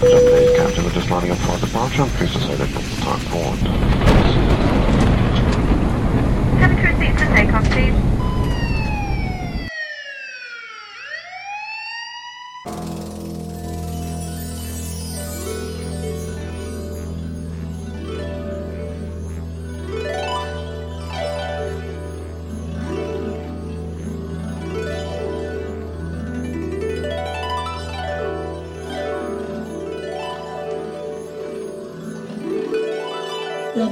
Captain, Company captain just lining up for departure. Please decide at the time forward. Have a receipt to take off, please.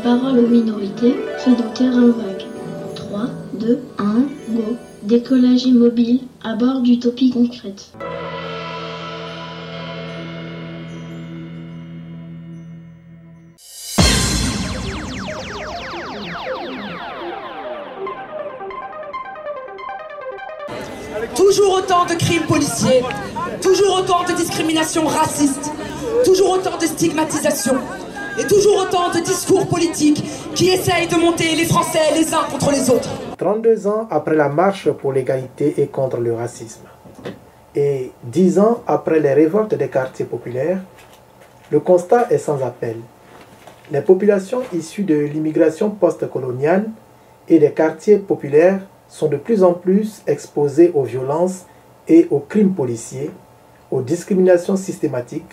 Parole aux minorités fait dans terrain vague. 3, 2, 1, go. Décollage immobile à bord d'Utopie concrète. Toujours autant de crimes policiers, toujours autant de discriminations racistes, toujours autant de stigmatisation et toujours autant de discours politiques qui essayent de monter les Français les uns contre les autres. 32 ans après la marche pour l'égalité et contre le racisme, et 10 ans après les révoltes des quartiers populaires, le constat est sans appel. Les populations issues de l'immigration post-coloniale et des quartiers populaires sont de plus en plus exposées aux violences et aux crimes policiers, aux discriminations systématiques,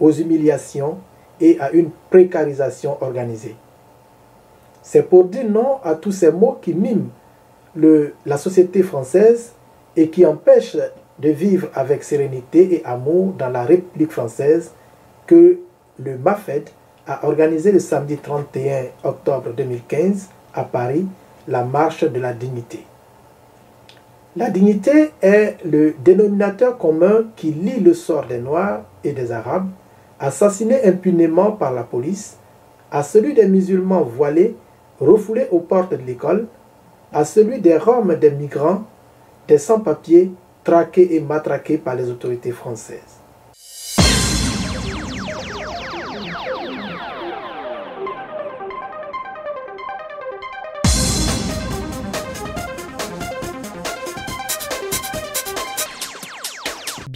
aux humiliations et à une précarisation organisée. C'est pour dire non à tous ces mots qui miment le, la société française et qui empêchent de vivre avec sérénité et amour dans la République française que le MAFED a organisé le samedi 31 octobre 2015 à Paris la marche de la dignité. La dignité est le dénominateur commun qui lie le sort des Noirs et des Arabes, assassinés impunément par la police, à celui des musulmans voilés, refoulés aux portes de l'école, à celui des Roms, des migrants, des sans-papiers, traqués et matraqués par les autorités françaises.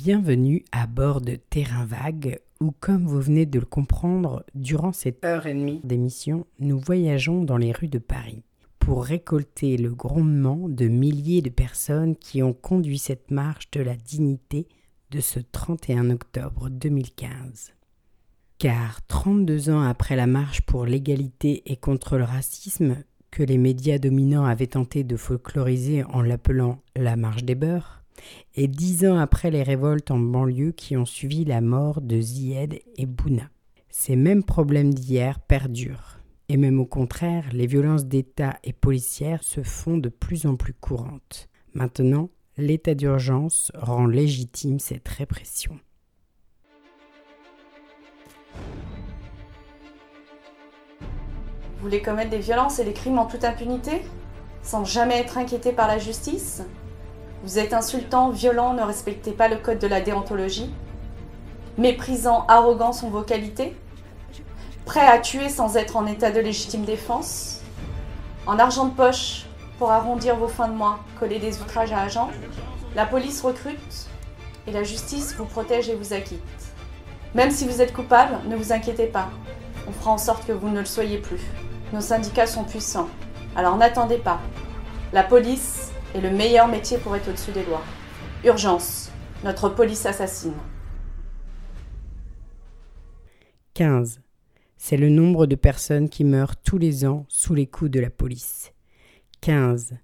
Bienvenue à bord de Terrain Vague, où comme vous venez de le comprendre, durant cette heure et demie d'émission, nous voyageons dans les rues de Paris pour récolter le grondement de milliers de personnes qui ont conduit cette marche de la dignité de ce 31 octobre 2015. Car 32 ans après la marche pour l'égalité et contre le racisme, que les médias dominants avaient tenté de folkloriser en l'appelant la marche des beurs, et dix ans après les révoltes en banlieue qui ont suivi la mort de Zied et Bouna. Ces mêmes problèmes d'hier perdurent, et même au contraire, les violences d'État et policières se font de plus en plus courantes. Maintenant, l'état d'urgence rend légitime cette répression. Vous voulez commettre des violences et des crimes en toute impunité Sans jamais être inquiété par la justice? Vous êtes insultant, violent, ne respectez pas le code de la déontologie Méprisant, arrogant sont vos qualités Prêt à tuer sans être en état de légitime défense En argent de poche pour arrondir vos fins de mois, coller des outrages à agents La police recrute et la justice vous protège et vous acquitte. Même si vous êtes coupable, ne vous inquiétez pas. On fera en sorte que vous ne le soyez plus. Nos syndicats sont puissants. Alors n'attendez pas. La police est le meilleur métier pour être au-dessus des lois. Urgence. Notre police assassine. 15. C'est le nombre de personnes qui meurent tous les ans sous les coups de la police. 15.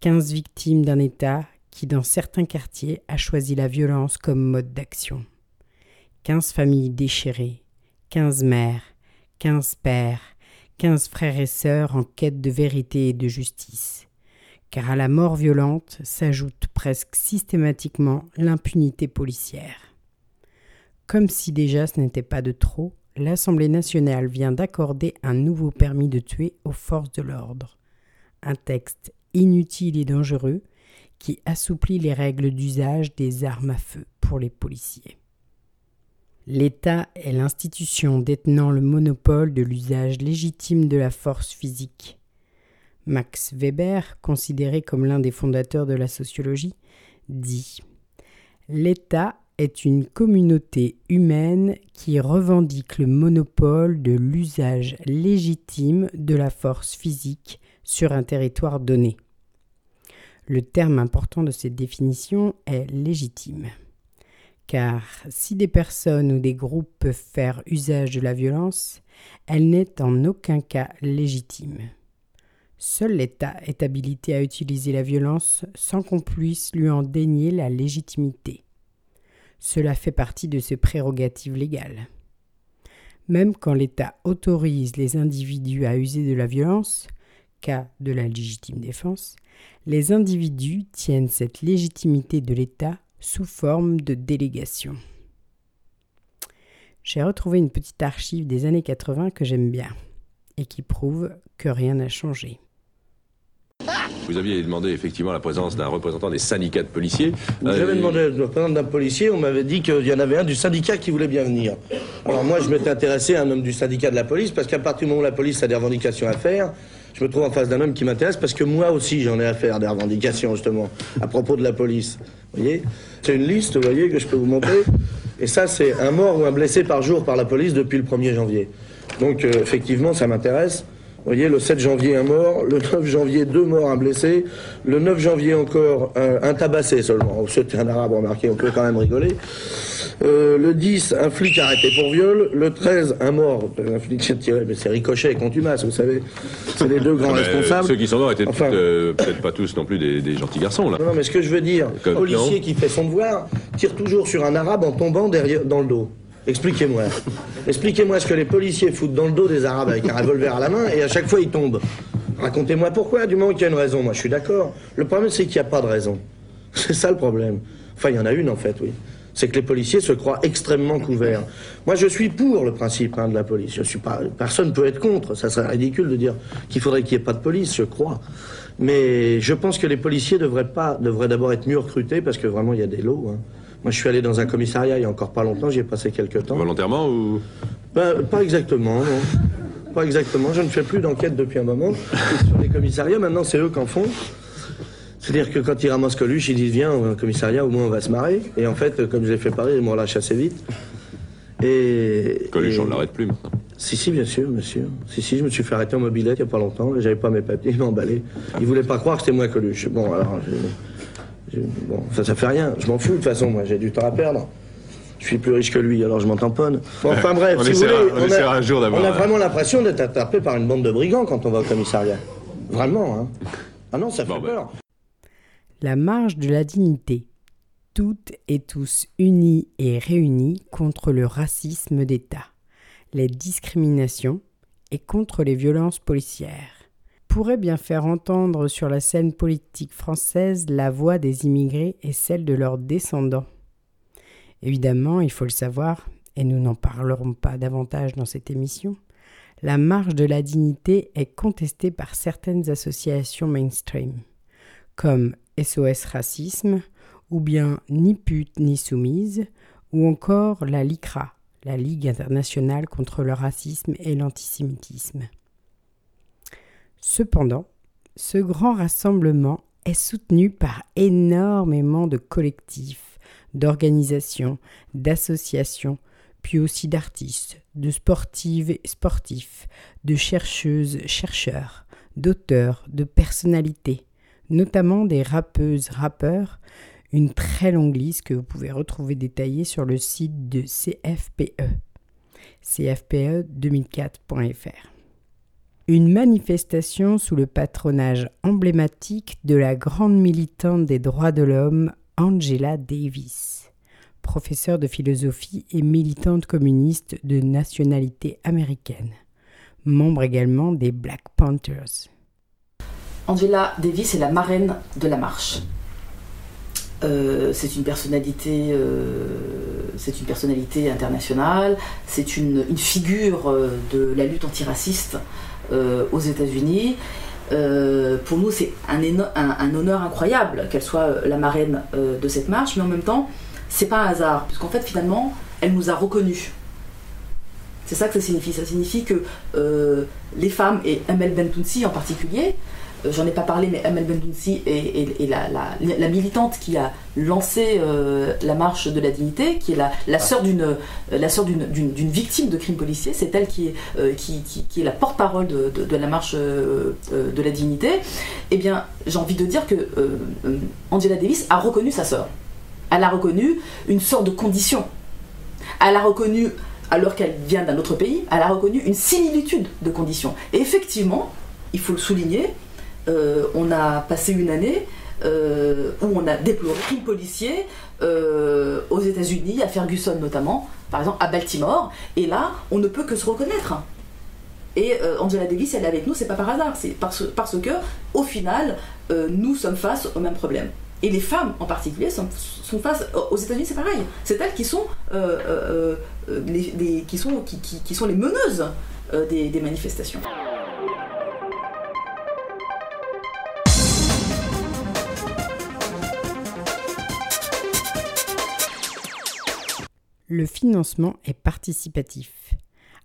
15 victimes d'un État qui, dans certains quartiers, a choisi la violence comme mode d'action. 15 familles déchirées, 15 mères, 15 pères, 15 frères et sœurs en quête de vérité et de justice. Car à la mort violente s'ajoute presque systématiquement l'impunité policière. Comme si déjà ce n'était pas de trop, l'Assemblée nationale vient d'accorder un nouveau permis de tuer aux forces de l'ordre. Un texte inutile et dangereux qui assouplit les règles d'usage des armes à feu pour les policiers. L'État est l'institution détenant le monopole de l'usage légitime de la force physique. Max Weber, considéré comme l'un des fondateurs de la sociologie, dit L'État est une communauté humaine qui revendique le monopole de l'usage légitime de la force physique sur un territoire donné. Le terme important de cette définition est légitime. Car si des personnes ou des groupes peuvent faire usage de la violence, elle n'est en aucun cas légitime. Seul l'État est habilité à utiliser la violence sans qu'on puisse lui en dénier la légitimité. Cela fait partie de ses prérogatives légales. Même quand l'État autorise les individus à user de la violence, cas de la légitime défense, les individus tiennent cette légitimité de l'État sous forme de délégation. J'ai retrouvé une petite archive des années 80 que j'aime bien et qui prouve que rien n'a changé. Vous aviez demandé effectivement la présence d'un représentant des syndicats de policiers. Euh, J'avais demandé le représentant d'un policier, on m'avait dit qu'il y en avait un du syndicat qui voulait bien venir. Alors moi, je m'étais intéressé à un homme du syndicat de la police, parce qu'à partir du moment où la police a des revendications à faire, je me trouve en face d'un homme qui m'intéresse, parce que moi aussi, j'en ai à faire des revendications, justement, à propos de la police. Vous voyez? C'est une liste, vous voyez, que je peux vous montrer. Et ça, c'est un mort ou un blessé par jour par la police depuis le 1er janvier. Donc, euh, effectivement, ça m'intéresse. Vous voyez, le 7 janvier, un mort. Le 9 janvier, deux morts, un blessé. Le 9 janvier, encore un, un tabassé seulement. C'était un arabe, remarqué, on peut quand même rigoler. Euh, le 10, un flic arrêté pour viol. Le 13, un mort. Un flic s'est tiré, mais c'est Ricochet et Contumace, vous savez. C'est les deux grands mais responsables. Ceux qui sont morts étaient Enfin- euh, peut-être pas tous non plus des, des gentils garçons, là. Non, mais ce que je veux dire, un policier non. qui fait son devoir tire toujours sur un arabe en tombant derrière, dans le dos. Expliquez-moi. Expliquez-moi ce que les policiers foutent dans le dos des arabes avec un revolver à la main et à chaque fois ils tombent. Racontez-moi pourquoi, du moment qu'il y a une raison. Moi je suis d'accord. Le problème c'est qu'il n'y a pas de raison. C'est ça le problème. Enfin, il y en a une en fait, oui. C'est que les policiers se croient extrêmement couverts. Moi, je suis pour le principe hein, de la police. Personne peut être contre. Ça serait ridicule de dire qu'il faudrait qu'il n'y ait pas de police. Je crois. Mais je pense que les policiers devraient pas, devraient d'abord être mieux recrutés parce que vraiment il y a des lots. hein. Moi, je suis allé dans un commissariat il y a encore pas longtemps. J'y ai passé quelques temps. Volontairement ou? Ben, pas exactement, non. Pas exactement. Je ne fais plus d'enquête depuis un moment sur les commissariats. Maintenant, c'est eux qui en font. C'est-à-dire que quand ils ramassent Coluche, ils disent Viens au commissariat, au moins on va se marrer. Et en fait, comme je l'ai fait parler, ils me relâchent assez vite. Et. Coluche, et- on ne l'arrête plus maintenant. Si, si, bien sûr, sûr. Si, si, je me suis fait arrêter en mobilette il n'y a pas longtemps. J'avais pas mes papiers, ils m'ont emballé. Ils voulaient pas croire que c'était moi Coluche. Bon, alors. je- bon, ça, ça fait rien. Je m'en fous de toute façon, moi, j'ai du temps à perdre. Je suis plus riche que lui, alors je m'en tamponne. Bon, enfin bref, On si vous essaiera- voulez, on essaiera un jour d'avoir on a vraiment l'impression d'être attrapé par une bande de brigands quand on va au commissariat. Vraiment, hein. Ah non, ça fait Bon, ben. peur. La marge de la dignité. Toutes et tous unis et réunis contre le racisme d'État, les discriminations et contre les violences policières. Pourrait bien faire entendre sur la scène politique française la voix des immigrés et celle de leurs descendants. Évidemment, il faut le savoir, et nous n'en parlerons pas davantage dans cette émission, la marge de la dignité est contestée par certaines associations mainstream, comme SOS Racisme, ou bien Ni pute ni soumise, ou encore la LICRA, la Ligue internationale contre le racisme et l'antisémitisme. Cependant, ce grand rassemblement est soutenu par énormément de collectifs, d'organisations, d'associations, puis aussi d'artistes, de sportives et sportifs, de chercheuses, chercheurs, d'auteurs, de personnalités, notamment des rappeuses, rappeurs, une très longue liste que vous pouvez retrouver détaillée sur le site de CFPE, cfpe2004.fr. Une manifestation sous le patronage emblématique de la grande militante des droits de l'homme Angela Davis, professeure de philosophie et militante communiste de nationalité américaine, membre également des Black Panthers. Angela Davis est la marraine de la marche. Euh, c'est une personnalité, euh, c'est une personnalité internationale. C'est une, figure euh, de la lutte antiraciste aux États-Unis. Euh, pour nous, c'est un, honneur incroyable qu'elle soit euh, la marraine euh, de cette marche, mais en même temps, c'est pas un hasard, puisqu'en fait, finalement, elle nous a reconnus. C'est ça que ça signifie. Ça signifie que euh, les femmes, et Amel Bentounsi en particulier, euh, j'en ai pas parlé, mais Amel Bendounsi est, la, militante qui a lancé euh, la marche de la dignité, qui est la, la sœur d'une la sœur d'une victime de crimes policiers. C'est elle qui est, qui, qui, est la porte-parole de, de, la marche de la dignité. Eh bien, j'ai envie de dire que Angela Davis a reconnu sa sœur. Elle a reconnu une sorte de condition. Elle a reconnu alors qu'elle vient d'un autre pays, elle a reconnu une similitude de conditions. Et effectivement, il faut le souligner, euh, on a passé une année euh, où on a déploré crimes policiers euh, aux États-Unis, à Ferguson notamment, par exemple à Baltimore, et là, on ne peut que se reconnaître. Et Angela Davis, elle est avec nous, c'est pas par hasard, c'est parce, que, au final, nous sommes face au même problème. Et les femmes en particulier sont, face. Aux États-Unis, c'est pareil. C'est elles qui, sont les meneuses des manifestations. Le financement est participatif.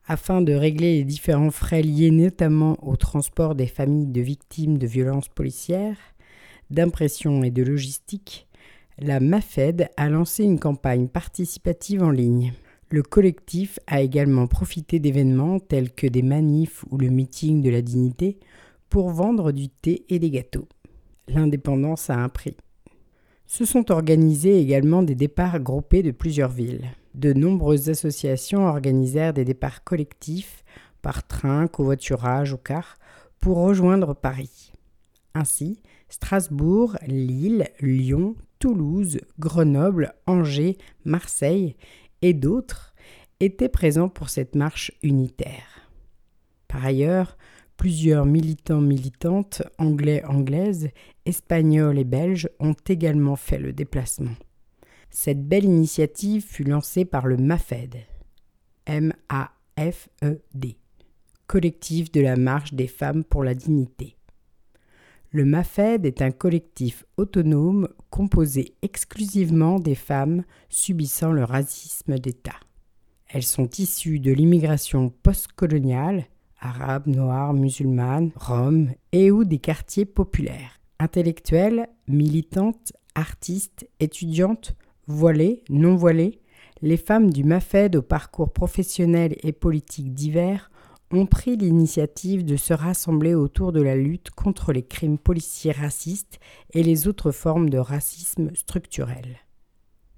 Afin de régler les différents frais liés notamment au transport des familles de victimes de violences policières, d'impression et de logistique, la MAFED a lancé une campagne participative en ligne. Le collectif a également profité d'événements tels que des manifs ou le meeting de la dignité pour vendre du thé et des gâteaux. L'indépendance a un prix. Se sont organisés également des départs groupés de plusieurs villes de nombreuses associations organisèrent des départs collectifs par train, covoiturage ou car pour rejoindre Paris. Ainsi, Strasbourg, Lille, Lyon, Toulouse, Grenoble, Angers, Marseille et d'autres étaient présents pour cette marche unitaire. Par ailleurs, plusieurs militants militantes anglais anglaises, espagnols et belges ont également fait le déplacement. Cette belle initiative fut lancée par le MAFED, M-A-F-E-D, collectif de la marche des femmes pour la dignité. Le MAFED est un collectif autonome composé exclusivement des femmes subissant le racisme d'État. Elles sont issues de l'immigration postcoloniale, arabe, noire, musulmane, rome et ou des quartiers populaires. Intellectuelles, militantes, artistes, étudiantes Voilées, non voilées, les femmes du MAFED au parcours professionnel et politique divers ont pris l'initiative de se rassembler autour de la lutte contre les crimes policiers racistes et les autres formes de racisme structurel.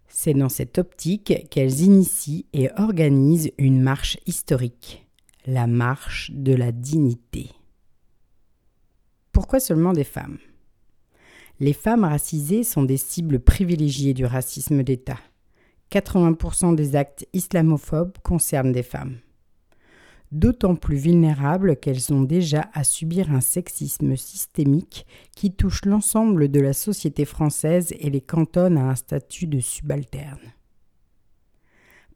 C'est dans cette optique qu'elles initient et organisent une marche historique, la marche de la dignité. Pourquoi seulement des femmes? Les femmes racisées sont des cibles privilégiées du racisme d'État. 80% des actes islamophobes concernent des femmes. D'autant plus vulnérables qu'elles ont déjà à subir un sexisme systémique qui touche l'ensemble de la société française et les cantonne à un statut de subalterne.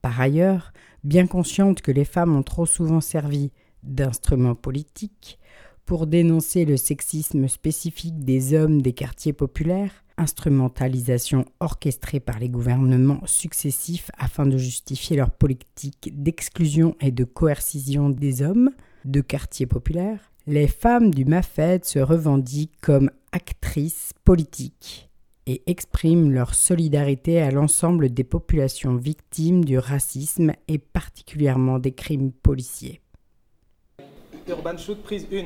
Par ailleurs, bien conscientes que les femmes ont trop souvent servi d'instruments politiques, pour dénoncer le sexisme spécifique des hommes des quartiers populaires, instrumentalisation orchestrée par les gouvernements successifs afin de justifier leur politique d'exclusion et de coercition des hommes de quartiers populaires, les femmes du MAFED se revendiquent comme actrices politiques et expriment leur solidarité à l'ensemble des populations victimes du racisme et particulièrement des crimes policiers. Urban Shoot, prise 1.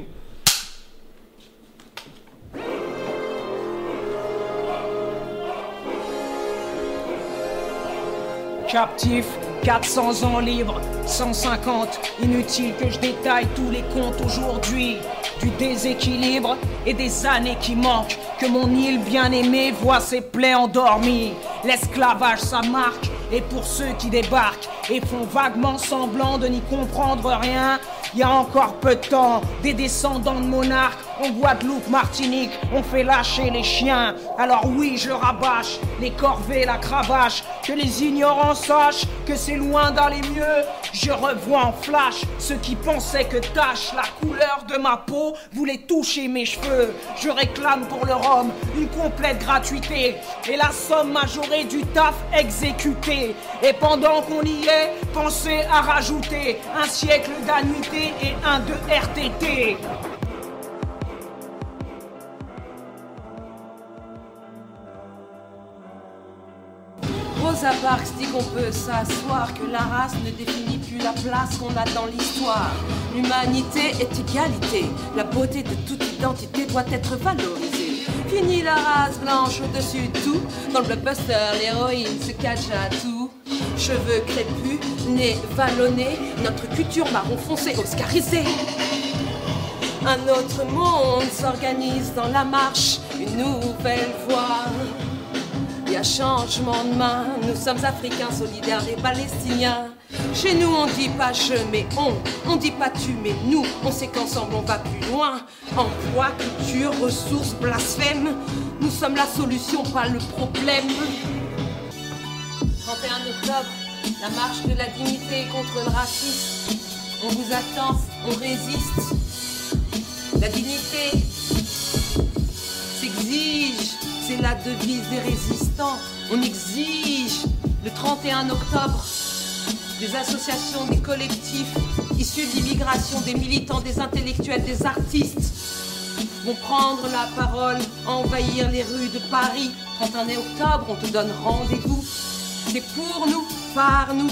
Captif, 400 ans libres, 150. Inutile que je détaille tous les comptes aujourd'hui. Du déséquilibre et des années qui manquent. Que mon île bien-aimée voit ses plaies endormies. L'esclavage, ça marque. Et pour ceux qui débarquent et font vaguement semblant de n'y comprendre rien, il y a encore peu de temps, des descendants de monarques en Guadeloupe, Martinique, on fait lâcher les chiens. Alors oui, je rabâche les corvées, la cravache, que les ignorants sachent que c'est loin d'aller mieux. Je revois en flash ceux qui pensaient que tâche la couleur de ma peau voulait toucher mes cheveux. Je réclame pour le rhum une complète gratuité et la somme majorée du taf exécuté. Et pendant qu'on y est, pensez à rajouter un siècle d'annuité et un de RTT. Rosa dit qu'on peut s'asseoir, que la race ne définit plus la place qu'on a dans l'histoire. L'humanité est égalité, la beauté de toute identité doit être valorisée. Fini la race blanche au-dessus de tout, dans le blockbuster, l'héroïne se cache à tout. Cheveux crépus, nez vallonné, notre culture marron foncé oscarisée. Un autre monde s'organise dans la marche, une nouvelle voie. Y changement de main, nous sommes africains solidaires des Palestiniens. Chez nous on dit pas je mais on, on dit pas tu mais nous, on sait qu'ensemble on va plus loin. Emploi, culture, ressources, blasphème, nous sommes la solution, pas le problème. 31 octobre, la marche de la dignité contre le racisme. On vous attend, on résiste. La dignité s'exige, c'est la devise des résistants. On exige le 31 octobre des associations, des collectifs issus de l'immigration, des militants, des intellectuels, des artistes vont prendre la parole, envahir les rues de Paris. 31 octobre, on te donne rendez-vous. C'est pour nous, par nous,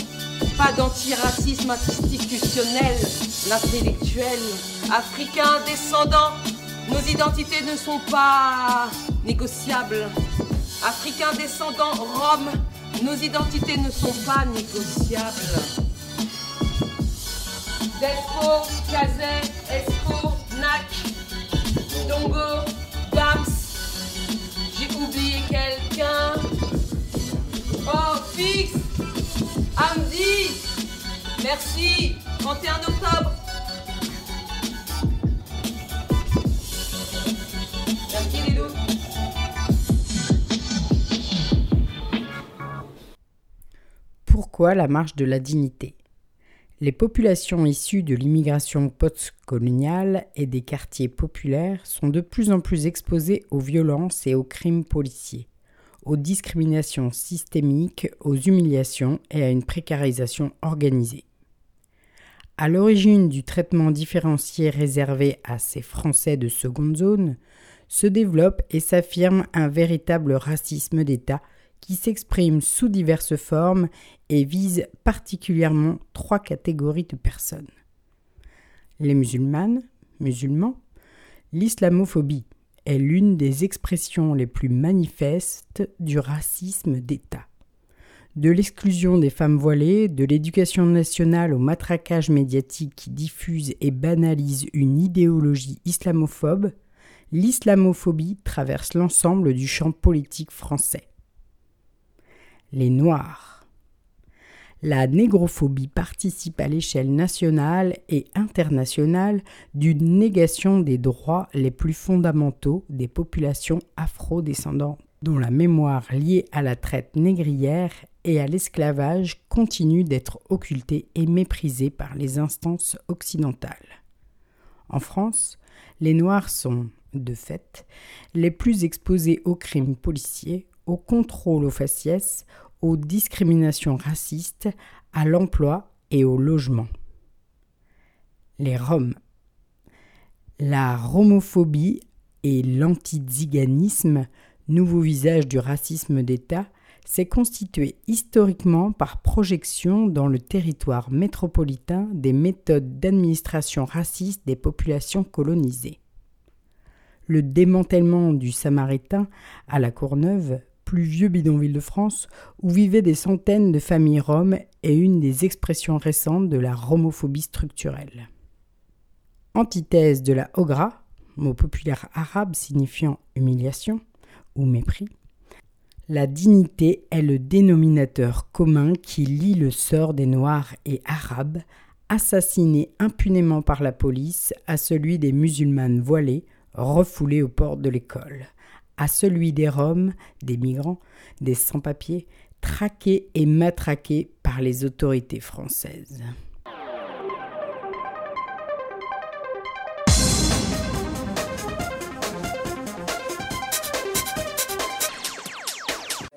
pas d'antiracisme institutionnel, l'intellectuel, africain, descendant. Nos identités ne sont pas négociables. Africains, descendants, Rome, nos identités ne sont pas négociables. Despo, Kazé, Esco, Nak, Dongo, Bams. J'ai oublié quelqu'un. Oh, Fix, Amdi, merci. 31 octobre. La marche de la dignité Les populations issues de l'immigration postcoloniale et des quartiers populaires sont de plus en plus exposées aux violences et aux crimes policiers, aux discriminations systémiques, aux humiliations et à une précarisation organisée. À l'origine du traitement différencié réservé à ces Français de seconde zone, se développe et s'affirme un véritable racisme d'État qui s'exprime sous diverses formes et vise particulièrement trois catégories de personnes. Les musulmanes, musulmans, l'islamophobie est l'une des expressions les plus manifestes du racisme d'État. De l'exclusion des femmes voilées, de l'éducation nationale au matraquage médiatique qui diffuse et banalise une idéologie islamophobe, l'islamophobie traverse l'ensemble du champ politique français. Les Noirs. La négrophobie participe à l'échelle nationale et internationale d'une négation des droits les plus fondamentaux des populations afro-descendantes, dont la mémoire liée à la traite négrière et à l'esclavage continue d'être occultée et méprisée par les instances occidentales. En France, les Noirs sont, de fait, les plus exposés aux crimes policiers, au contrôle aux faciès, aux discriminations racistes, à l'emploi et au logement. Les Roms. La romophobie et l'antiziganisme, nouveau visage du racisme d'État, s'est constitué historiquement par projection dans le territoire métropolitain des méthodes d'administration raciste des populations colonisées. Le démantèlement du Samaritain à la Courneuve, vieux bidonville de France, où vivaient des centaines de familles roms, est une des expressions récentes de la romophobie structurelle. Antithèse de la Ogra, mot populaire arabe signifiant humiliation ou mépris, la dignité est le dénominateur commun qui lie le sort des Noirs et Arabes, assassinés impunément par la police, à celui des musulmanes voilées, refoulées aux portes de l'école, à celui des Roms, des migrants, des sans-papiers, traqués et matraqués par les autorités françaises.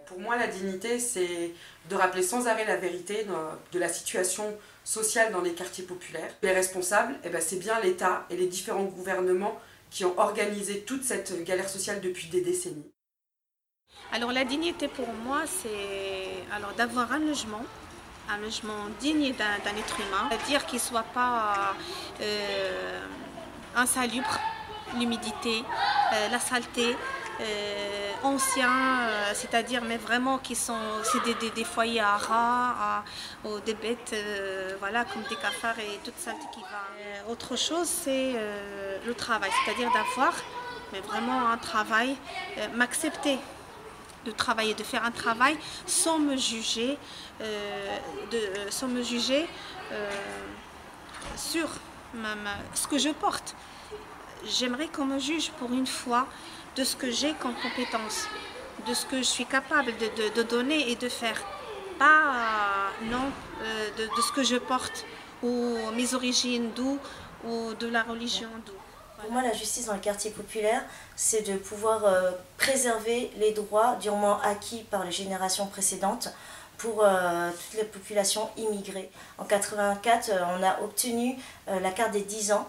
Pour moi, la dignité, c'est de rappeler sans arrêt la vérité de la situation sociale dans les quartiers populaires. Les responsables, eh ben, c'est bien l'État et les différents gouvernements qui ont organisé toute cette galère sociale depuis des décennies. Alors la dignité pour moi, c'est d'avoir un logement, un logement digne d'un être humain, c'est-à-dire qu'il ne soit pas euh, insalubre, l'humidité, euh, la saleté. Euh, anciens, c'est-à-dire mais vraiment qui sont c'est des, foyers à rats, ou des bêtes, voilà comme des cafards et toute saleté qui va. autre chose, c'est le travail, c'est-à-dire d'avoir vraiment un travail, m'accepter, de travailler, de faire un travail sans me juger, euh, euh, sans me juger euh, sur ce que je porte. J'aimerais qu'on me juge pour une fois de ce que j'ai comme compétence, de ce que je suis capable de, donner et de faire. Pas non de, de, ce que je porte ou mes origines d'où ou de la religion d'où. Pour moi, la justice dans le quartier populaire, c'est de pouvoir euh, préserver les droits durement acquis par les générations précédentes pour euh, toutes les populations immigrées. En 84, euh, on a obtenu la carte des 10 ans,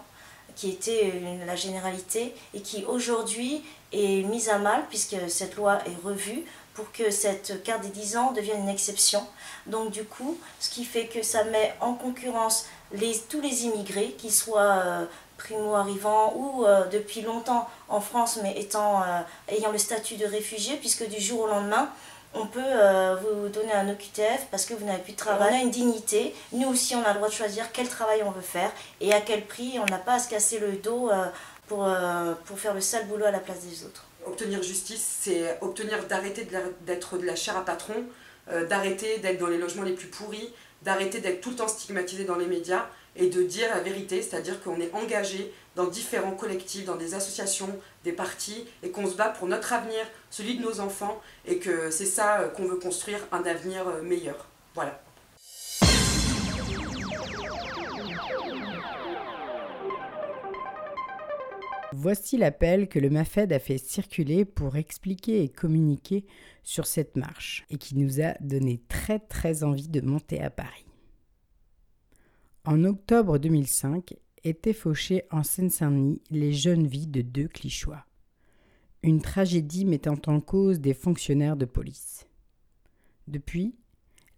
qui était la généralité, et qui aujourd'hui est mise à mal, puisque cette loi est revue, pour que cette carte des 10 ans devienne une exception. Donc du coup, ce qui fait que ça met en concurrence les, tous les immigrés, qu'ils soient primo-arrivants ou euh, depuis longtemps en France mais étant, euh, ayant le statut de réfugié puisque du jour au lendemain on peut euh, vous donner un OQTF parce que vous n'avez plus de travail. On a une dignité, nous aussi on a le droit de choisir quel travail on veut faire et à quel prix, on n'a pas à se casser le dos pour, pour faire le sale boulot à la place des autres. Obtenir justice, c'est obtenir d'arrêter d'être de la chair à patron, d'arrêter d'être dans les logements les plus pourris, d'arrêter d'être tout le temps stigmatisé dans les médias et de dire la vérité, c'est-à-dire qu'on est engagé dans différents collectifs, dans des associations, des partis, et qu'on se bat pour notre avenir, celui de nos enfants, et que c'est ça euh, qu'on veut construire, un avenir euh, meilleur. Voilà. Voici l'appel que le MAFED a fait circuler pour expliquer et communiquer sur cette marche et qui nous a donné très très envie de monter à Paris. En octobre 2005 étaient fauchées en Seine-Saint-Denis les jeunes vies de deux Clichois. Une tragédie mettant en cause des fonctionnaires de police. Depuis,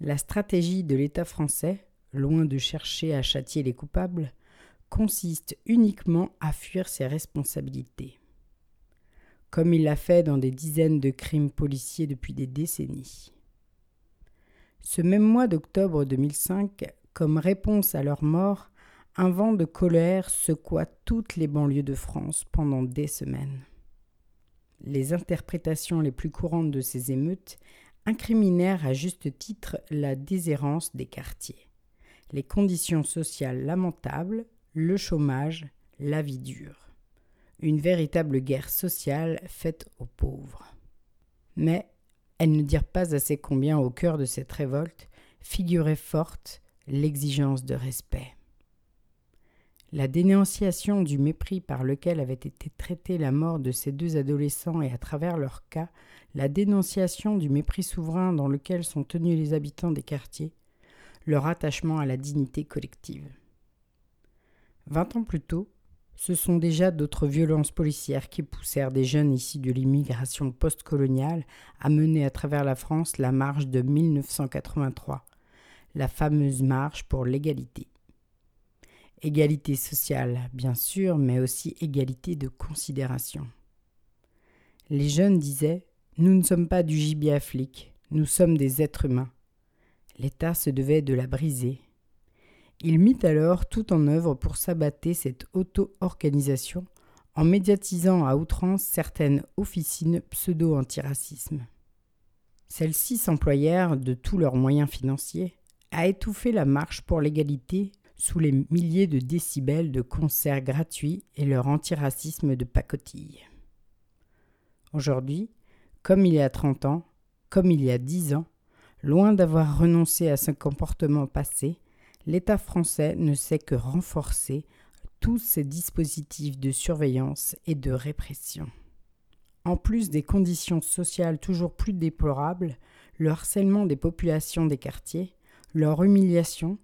la stratégie de l'État français, loin de chercher à châtier les coupables, consiste uniquement à fuir ses responsabilités. Comme il l'a fait dans des dizaines de crimes policiers depuis des décennies. Ce même mois d'octobre 2005 comme réponse à leur mort, un vent de colère secoua toutes les banlieues de France pendant des semaines. Les interprétations les plus courantes de ces émeutes incriminèrent à juste titre la déshérence des quartiers, les conditions sociales lamentables, le chômage, la vie dure. Une véritable guerre sociale faite aux pauvres. Mais elles ne dirent pas assez combien au cœur de cette révolte figurait forte l'exigence de respect. La dénonciation du mépris par lequel avait été traitée la mort de ces deux adolescents et à travers leur cas, la dénonciation du mépris souverain dans lequel sont tenus les habitants des quartiers, leur attachement à la dignité collective. Vingt ans plus tôt, ce sont déjà d'autres violences policières qui poussèrent des jeunes issus de l'immigration postcoloniale à mener à travers la France la marche de 1983, la fameuse marche pour l'égalité. Égalité sociale, bien sûr, mais aussi égalité de considération. Les jeunes disaient Nous ne sommes pas du gibier à nous sommes des êtres humains. L'État se devait de la briser. Il mit alors tout en œuvre pour s'abattre cette auto-organisation en médiatisant à outrance certaines officines pseudo-antiracisme. Celles-ci s'employèrent de tous leurs moyens financiers a étouffé la marche pour l'égalité sous les milliers de décibels de concerts gratuits et leur antiracisme de pacotille. Aujourd'hui, comme il y a 30 ans, comme il y a 10 ans, loin d'avoir renoncé à ce comportement passé, l'État français ne sait que renforcer tous ces dispositifs de surveillance et de répression. En plus des conditions sociales toujours plus déplorables, le harcèlement des populations des quartiers, leur humiliation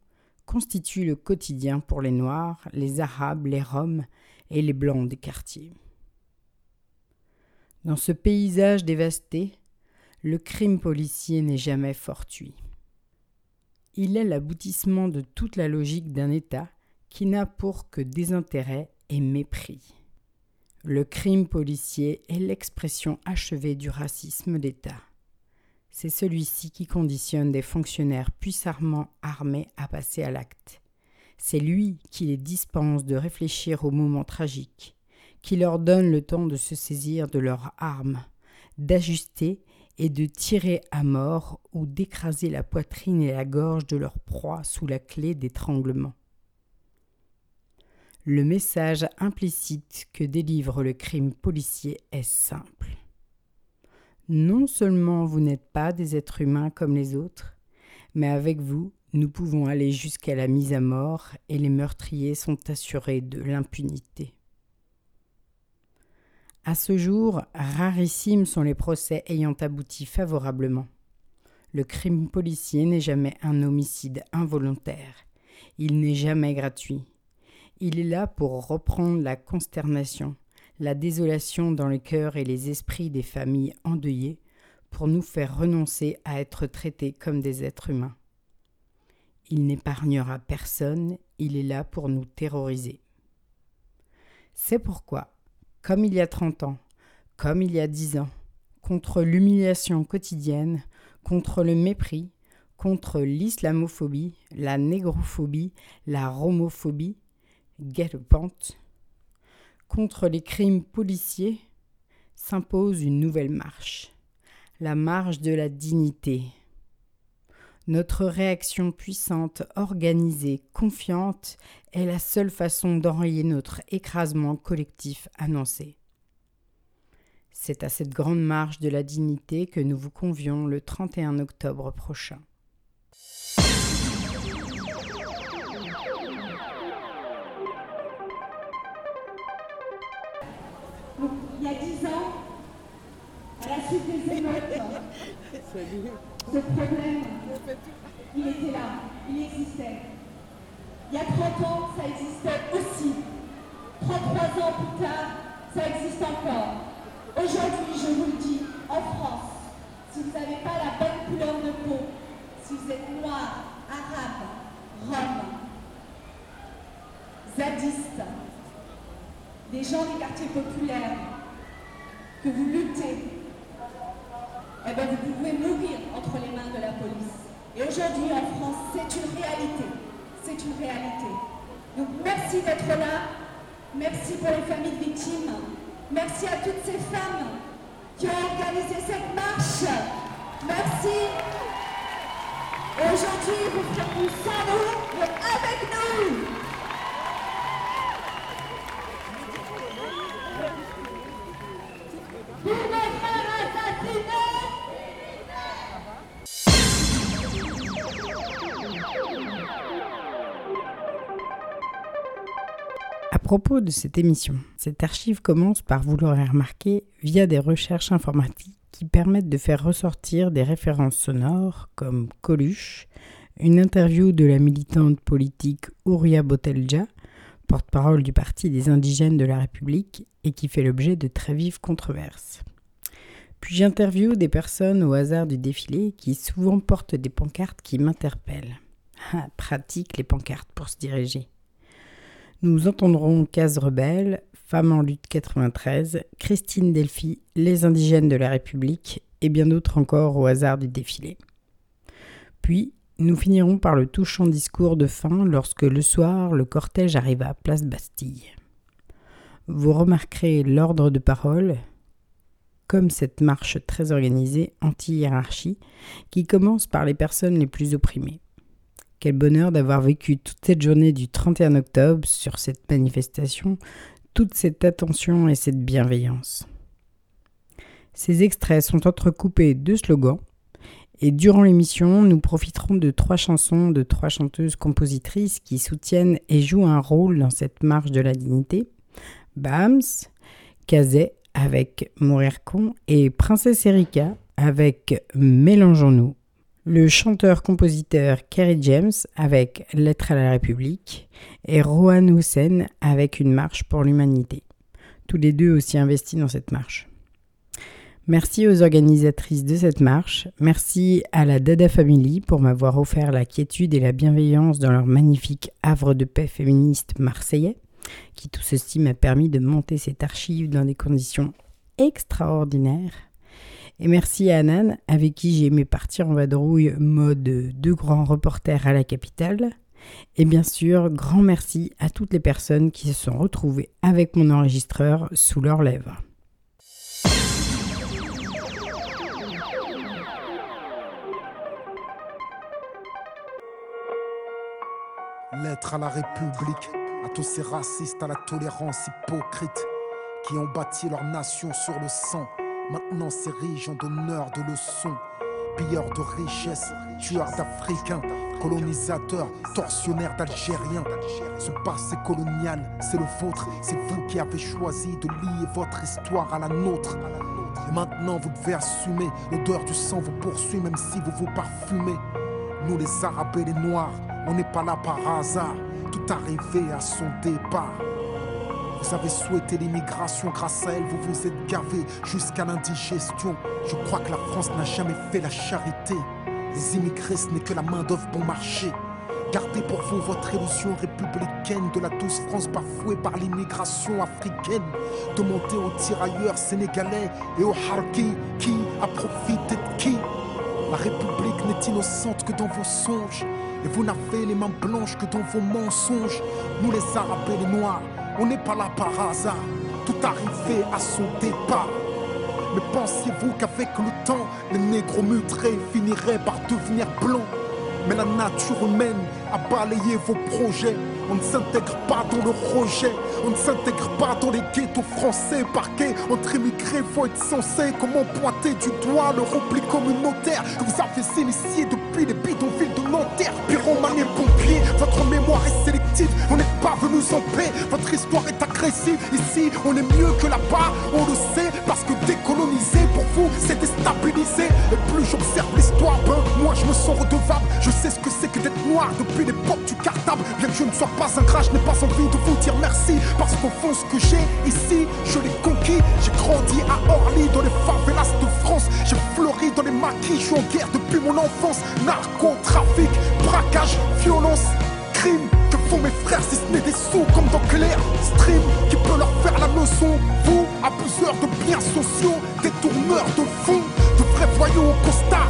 constitue le quotidien pour les Noirs, les Arabes, les Roms et les Blancs des quartiers. Dans ce paysage dévasté, Le crime policier n'est jamais fortuit. Il est l'aboutissement de toute la logique d'un État qui n'a pour que désintérêt et mépris. Le crime policier est l'expression achevée du racisme d'État. C'est celui-ci qui conditionne des fonctionnaires puissamment armés à passer à l'acte. C'est lui qui les dispense de réfléchir aux moments tragiques, qui leur donne le temps de se saisir de leurs armes, d'ajuster et de tirer à mort ou d'écraser la poitrine et la gorge de leur proie sous la clé d'étranglement. Le message implicite que délivre le crime policier est simple. Non seulement vous n'êtes pas des êtres humains comme les autres, mais avec vous, nous pouvons aller jusqu'à la mise à mort et les meurtriers sont assurés de l'impunité. À ce jour, rarissimes sont les procès ayant abouti favorablement. Le crime policier n'est jamais un homicide involontaire. Il n'est jamais gratuit. Il est là pour reprendre la consternation, la désolation dans les cœurs et les esprits des familles endeuillées, pour nous faire renoncer à être traités comme des êtres humains. Il n'épargnera personne, il est là pour nous terroriser. C'est pourquoi, comme il y a trente ans, comme il y a dix ans, contre l'humiliation quotidienne, contre le mépris, contre l'islamophobie, la négrophobie, la romophobie, galopante, contre les crimes policiers, s'impose une nouvelle marche, la marche de la dignité. Notre réaction puissante, organisée, confiante est la seule façon d'enrayer notre écrasement collectif annoncé. C'est à cette grande marche de la dignité que nous vous convions le 31 octobre prochain. il y a dix ans, à la suite des émeutes, ce problème, il était là, il existait. Il y a 30 ans, ça existait aussi. 33 ans plus tard, ça existe encore. Aujourd'hui, je vous le dis, en France, si vous n'avez pas la bonne couleur de peau, si vous êtes noir, arabe, rome, zadiste, des gens des quartiers populaires, que vous luttez, eh bien vous pouvez mourir entre les mains de la police. Et aujourd'hui en France, c'est une réalité. C'est une réalité. Donc merci d'être là. Merci pour les familles victimes. Merci à toutes ces femmes qui ont organisé cette marche. Merci. Aujourd'hui, vous nous, mais avec nous. Propos de cette émission, cette archive commence par, vous l'aurez remarqué, via des recherches informatiques qui permettent de faire ressortir des références sonores comme Coluche, une interview de la militante politique Ouria Botelja, porte-parole du Parti des indigènes de la République et qui fait l'objet de très vives controverses. Puis j'interviewe des personnes au hasard du défilé qui souvent portent des pancartes qui m'interpellent. Ah, pratique les pancartes pour se diriger. Nous entendrons Case Rebelle, Femmes en lutte 93, Christine Delphi, Les indigènes de la République et bien d'autres encore au hasard du défilé. Puis, nous finirons par le touchant discours de fin lorsque le soir le cortège arriva à Place Bastille. Vous remarquerez l'ordre de parole, comme cette marche très organisée anti-hiérarchie qui commence par les personnes les plus opprimées. Quel bonheur d'avoir vécu toute cette journée du 31 octobre sur cette manifestation, toute cette attention et cette bienveillance. Ces extraits sont entrecoupés de slogans et durant l'émission, nous profiterons de trois chansons de trois chanteuses compositrices qui soutiennent et jouent un rôle dans cette marche de la dignité. Bams, Kazé avec Mourir con et Princesse Erika avec Mélangeons-nous. Le chanteur-compositeur Kerry James avec Lettre à la République et Rohan Hussein avec Une marche pour l'humanité. Tous les deux aussi investis dans cette marche. Merci aux organisatrices de cette marche, merci à la Dada Family pour m'avoir offert la quiétude et la bienveillance dans leur magnifique havre de paix féministe marseillais, qui tout ceci m'a permis de monter cette archive dans des conditions extraordinaires. Et merci à Anan, avec qui j'ai aimé partir en vadrouille mode deux grands reporters à la capitale. Et bien sûr, grand merci à toutes les personnes qui se sont retrouvées avec mon enregistreur sous leurs lèvres. Lettre à la République, à tous ces racistes, à la tolérance hypocrite, qui ont bâti leur nation sur le sang, maintenant s'érigeant d'honneur de leçons. Pilleurs de richesses, tueurs d'Africains, colonisateurs, tortionnaires d'Algériens. Ce passé colonial, c'est le vôtre, c'est vous qui avez choisi de lier votre histoire à la nôtre. Et maintenant vous devez assumer, l'odeur du sang vous poursuit même si vous vous parfumez. Nous les Arabes et les Noirs, on n'est pas là par hasard, tout arrivé à son départ. Vous avez souhaité l'immigration, grâce à elle, vous vous êtes gavé jusqu'à l'indigestion. Je crois que la France n'a jamais fait la charité. Les immigrés, ce n'est que la main-d'œuvre bon marché. Gardez pour vous votre illusion républicaine de la douce France bafouée par l'immigration africaine. Demandez aux tirailleurs sénégalais et aux harkis qui a profité de qui La République n'est innocente que dans vos songes. Et vous n'avez les mains blanches que dans vos mensonges. Nous les Arabes et les Noirs, on n'est pas là par hasard. Tout arrivé à son départ. Mais pensiez-vous qu'avec le temps, les négros mutrés finiraient par devenir blancs Mais la nature humaine a balayé vos projets. On ne s'intègre pas dans le rejet, on ne s'intègre pas dans les ghettos français parqués. Entre immigrés, faut être censé comment pointer du doigt le repli communautaire que vous avez initié depuis les bidonvilles de Nanterre. Pyromane et pompier, votre mémoire est sélective, on n'est pas venus en paix, votre histoire est agressive. Ici, on est mieux que là-bas, on le sait, parce que décoloniser pour vous, c'est déstabiliser. Et plus j'observe l'histoire, ben, moi je me sens redevable. Je sais ce que c'est que d'être noir depuis l'époque du cartable. Bien que je ne sois pas un gras, je n'ai pas envie de vous dire merci. Parce qu'au fond, ce que j'ai ici, je l'ai conquis. J'ai grandi à Orly, dans les favelas de France. J'ai fleuri dans les maquis, je suis en guerre depuis mon enfance. Narcotrafic, braquage, violence, crime. Que font mes frères si ce n'est des sous comme dans Claire Stream qui peut leur faire la leçon Vous, abuseurs de biens sociaux, détourneurs de fonds, de vrais voyous au costard,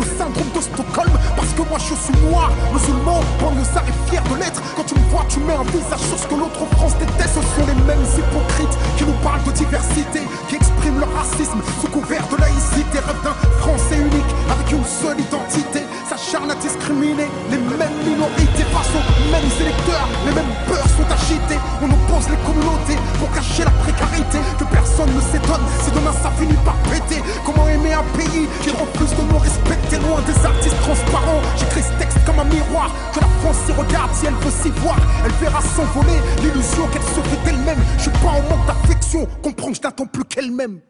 le syndrome de Stockholm. Parce que moi je suis noir, musulman, banlieusard et fier de l'être. Quand tu me vois, tu mets un visage sur ce que l'autre France déteste. Ce sont les mêmes hypocrites qui nous parlent de diversité, qui expriment leur racisme sous couvert de laïcité. Rêve d'un français unique avec une seule identité. S'acharne à discriminer les mêmes minorités face aux mêmes électeurs. Les mêmes peurs sont agitées. On oppose les communautés pour cacher la précarité. Que personne ne s'étonne si demain ça finit par péter. Comment aimer un pays qui refuse de nous respecter loin des artistes transparents? J'écris ce texte comme un miroir. Que la France s'y regarde si elle veut s'y voir. Elle verra s'envoler l'illusion qu'elle se fait d'elle-même. Je suis pas en manque d'affection. Comprends que je n'attends plus qu'elle-même.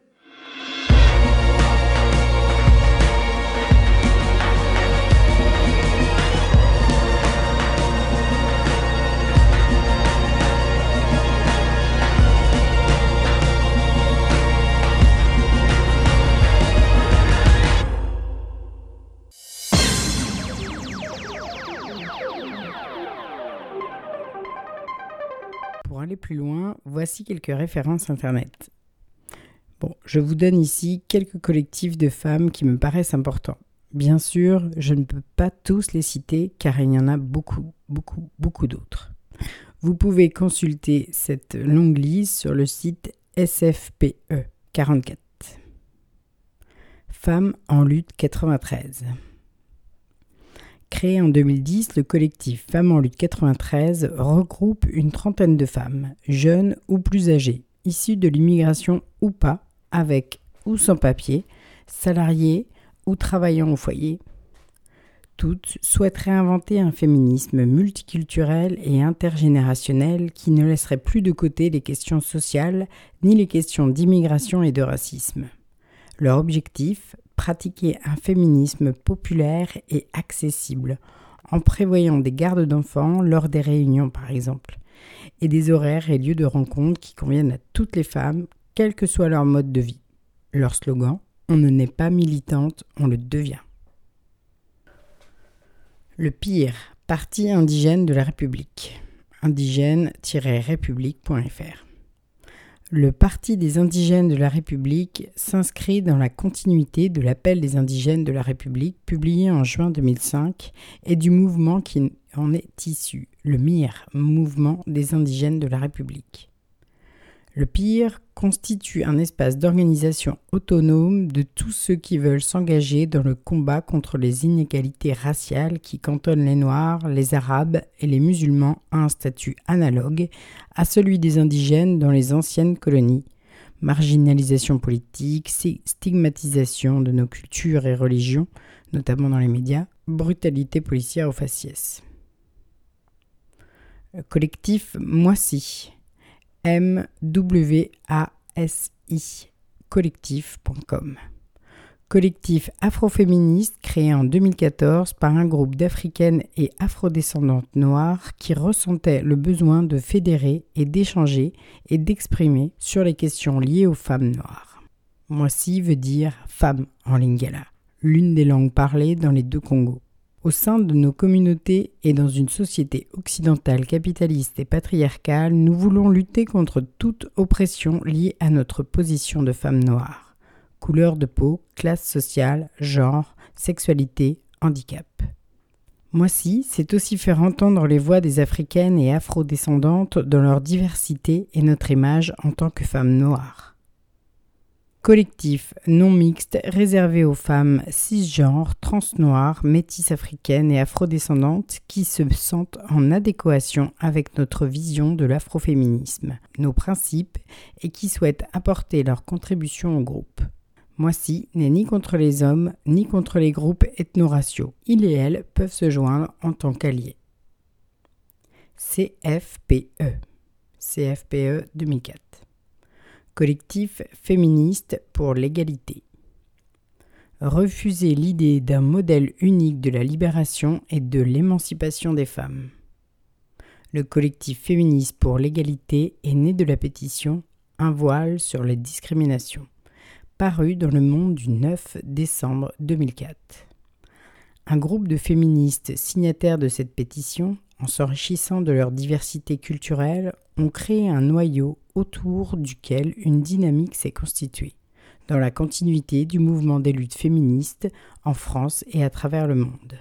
Voici quelques références Internet. Bon, je vous donne ici quelques collectifs de femmes qui me paraissent importants. Bien sûr, je ne peux pas tous les citer car il y en a beaucoup, beaucoup, beaucoup d'autres. Vous pouvez consulter cette longue liste sur le site SFPE 44. Femmes en lutte 93. Créé en 2010, le collectif Femmes en lutte 93 regroupe une trentaine de femmes, jeunes ou plus âgées, issues de l'immigration ou pas, avec ou sans papier, salariées ou travaillant au foyer. Toutes souhaitent réinventer un féminisme multiculturel et intergénérationnel qui ne laisserait plus de côté les questions sociales ni les questions d'immigration et de racisme. Leur objectif pratiquer un féminisme populaire et accessible, en prévoyant des gardes d'enfants lors des réunions par exemple, et des horaires et lieux de rencontre qui conviennent à toutes les femmes, quel que soit leur mode de vie. Leur slogan On ne naît pas militante, on le devient. Le pire, Parti indigène de la République. indigène-république.fr le Parti des indigènes de la République s'inscrit dans la continuité de l'appel des indigènes de la République publié en juin 2005 et du mouvement qui en est issu, le MIR, Mouvement des indigènes de la République. Le pire constitue un espace d'organisation autonome de tous ceux qui veulent s'engager dans le combat contre les inégalités raciales qui cantonnent les Noirs, les Arabes et les musulmans à un statut analogue à celui des indigènes dans les anciennes colonies. Marginalisation politique, stigmatisation de nos cultures et religions, notamment dans les médias, brutalité policière au faciès. Collectif Moissy M-W-A-S-I collectif.com. Collectif afroféministe créé en 2014 par un groupe d'africaines et afrodescendantes noires qui ressentaient le besoin de fédérer et d'échanger et d'exprimer sur les questions liées aux femmes noires. Moissy veut dire femme en lingala, l'une des langues parlées dans les deux Congos. Au sein de nos communautés et dans une société occidentale capitaliste et patriarcale, nous voulons lutter contre toute oppression liée à notre position de femme noire. Couleur de peau, classe sociale, genre, sexualité, handicap. Moi-ci, c'est aussi faire entendre les voix des africaines et afrodescendantes dans leur diversité et notre image en tant que femmes noires collectif non mixte réservé aux femmes cisgenres, transnoires, métisses africaines et afrodescendantes qui se sentent en adéquation avec notre vision de l'afroféminisme, nos principes et qui souhaitent apporter leur contribution au groupe. Moissy n'est ni contre les hommes ni contre les groupes ethno-raciaux. Ils et elles peuvent se joindre en tant qu'alliés. CFPE CFPE 2004 collectif féministe pour l'égalité. Refuser l'idée d'un modèle unique de la libération et de l'émancipation des femmes. Le collectif féministe pour l'égalité est né de la pétition Un voile sur les discriminations, parue dans le monde du 9 décembre 2004. Un groupe de féministes signataires de cette pétition, en s'enrichissant de leur diversité culturelle, ont créé un noyau autour duquel une dynamique s'est constituée, dans la continuité du mouvement des luttes féministes en France et à travers le monde.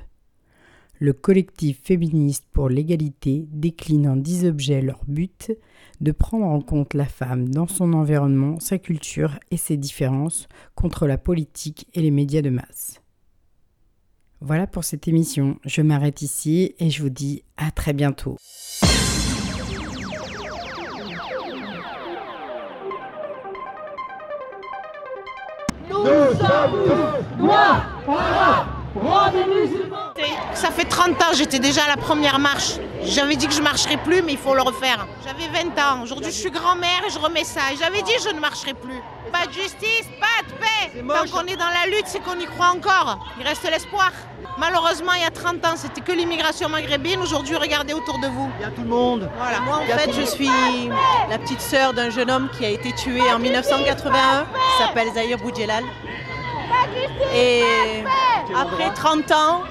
Le collectif féministe pour l'égalité décline en dix objets leur but de prendre en compte la femme dans son environnement, sa culture et ses différences contre la politique et les médias de masse. Voilà pour cette émission, je m'arrête ici et je vous dis à très bientôt. Nous sommes tous noirs, arabes, des musulmans. Ça fait 30 ans, j'étais déjà à la première marche. J'avais dit que je marcherais plus, mais il faut le refaire. J'avais 20 ans. Aujourd'hui, je suis grand-mère et je remets ça. Et j'avais dit que je ne marcherai plus. Pas de justice, pas de paix. Tant qu'on est dans la lutte, c'est qu'on y croit encore. Il reste l'espoir. Malheureusement, il y a 30 ans, c'était que l'immigration maghrébine. Aujourd'hui, regardez autour de vous. Il y a tout le monde. Voilà. Moi, en fait, je suis la petite sœur d'un jeune homme qui a été tué en 1981, qui s'appelle Zahir Boudjelal. Et après 30 ans,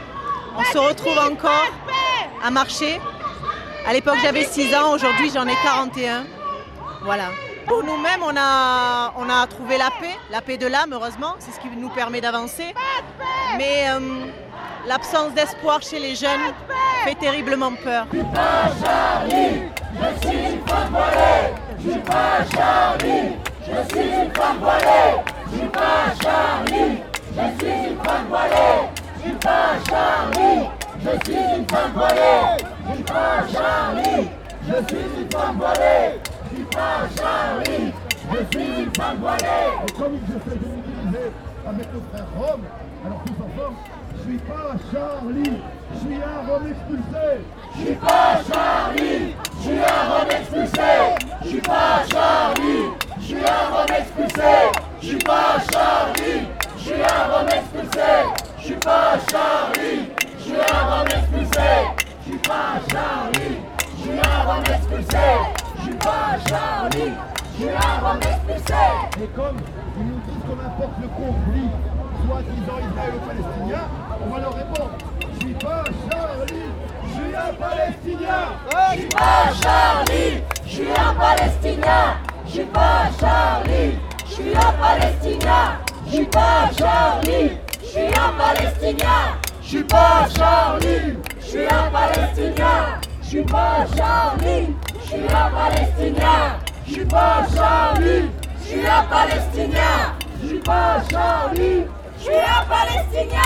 on se retrouve encore à marcher. À l'époque, j'avais 6 ans, aujourd'hui, j'en ai 41. Voilà. Pour nous-mêmes, on a, on a trouvé la paix, la paix de l'âme, heureusement, c'est ce qui nous permet d'avancer. Mais euh, l'absence d'espoir chez les jeunes fait terriblement peur. Je suis Charlie, je suis une femme voilée. Je suis pas Charlie, je suis une femme voilée. Je suis pas Charlie, je suis une femme voilée. Je suis pas Charlie, je suis une femme voilée. Je Charlie, je suis une femme voilée. Je suis pas Charlie, je suis une femme voilée. Et comme il j'essaie de m'utiliser avec le frère Rome, alors tous ensemble, je suis pas Charlie, je suis un Rome. Je suis pas Charlie, je suis un Rome expulsé. Je suis pas Charlie, je suis un Rome expulsé. Je suis pas Charlie, je suis un Rome expulsé. Je suis pas Charlie, je suis un Rome expulsé. Je suis pas Charlie, je suis un Rome expulsé. Je suis pas Charlie, je suis un Rome expulsé. Et comme ils nous disent qu'on importe le conflit, soi-disant israélo-palestinien, on va leur répondre Je suis pas Charlie, je suis un Palestinien. Je suis pas Charlie, je suis un Palestinien. Je suis pas Charlie, je suis un Palestinien. Je suis pas Charlie, je suis un Palestinien. Je suis pas Charlie, je suis un Palestinien. Je suis pas Charlie, je suis un Palestinien. Je suis pas Charlie, je suis un Palestinien. Je suis pas Charlie, je suis un Palestinien.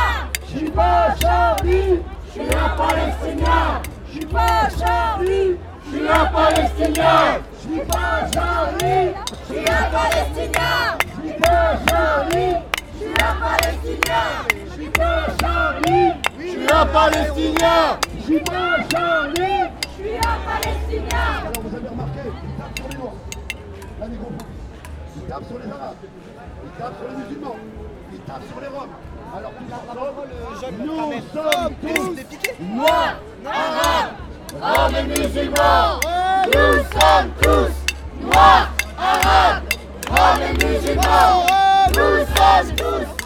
Je suis pas Charlie, je suis un Palestinien. Je suis pas Charlie, je suis un Palestinien. Je suis pas Charlie, je suis un Palestinien. Je suis pas Charlie, je suis un Palestinien. Je suis pas Charlie, je suis un Palestinien. Je suis pas Charlie, Alors vous avez remarqué, il tape sur les Noirs, la négrophobe. Il tape sur les Arabes, il tape sur les musulmans, il tape sur les Roms. Alors tous ensemble, nous sommes tous noirs, arabes, roms et musulmans. Nous sommes tous noirs, arabes, roms et musulmans. Nous sommes tous noirs.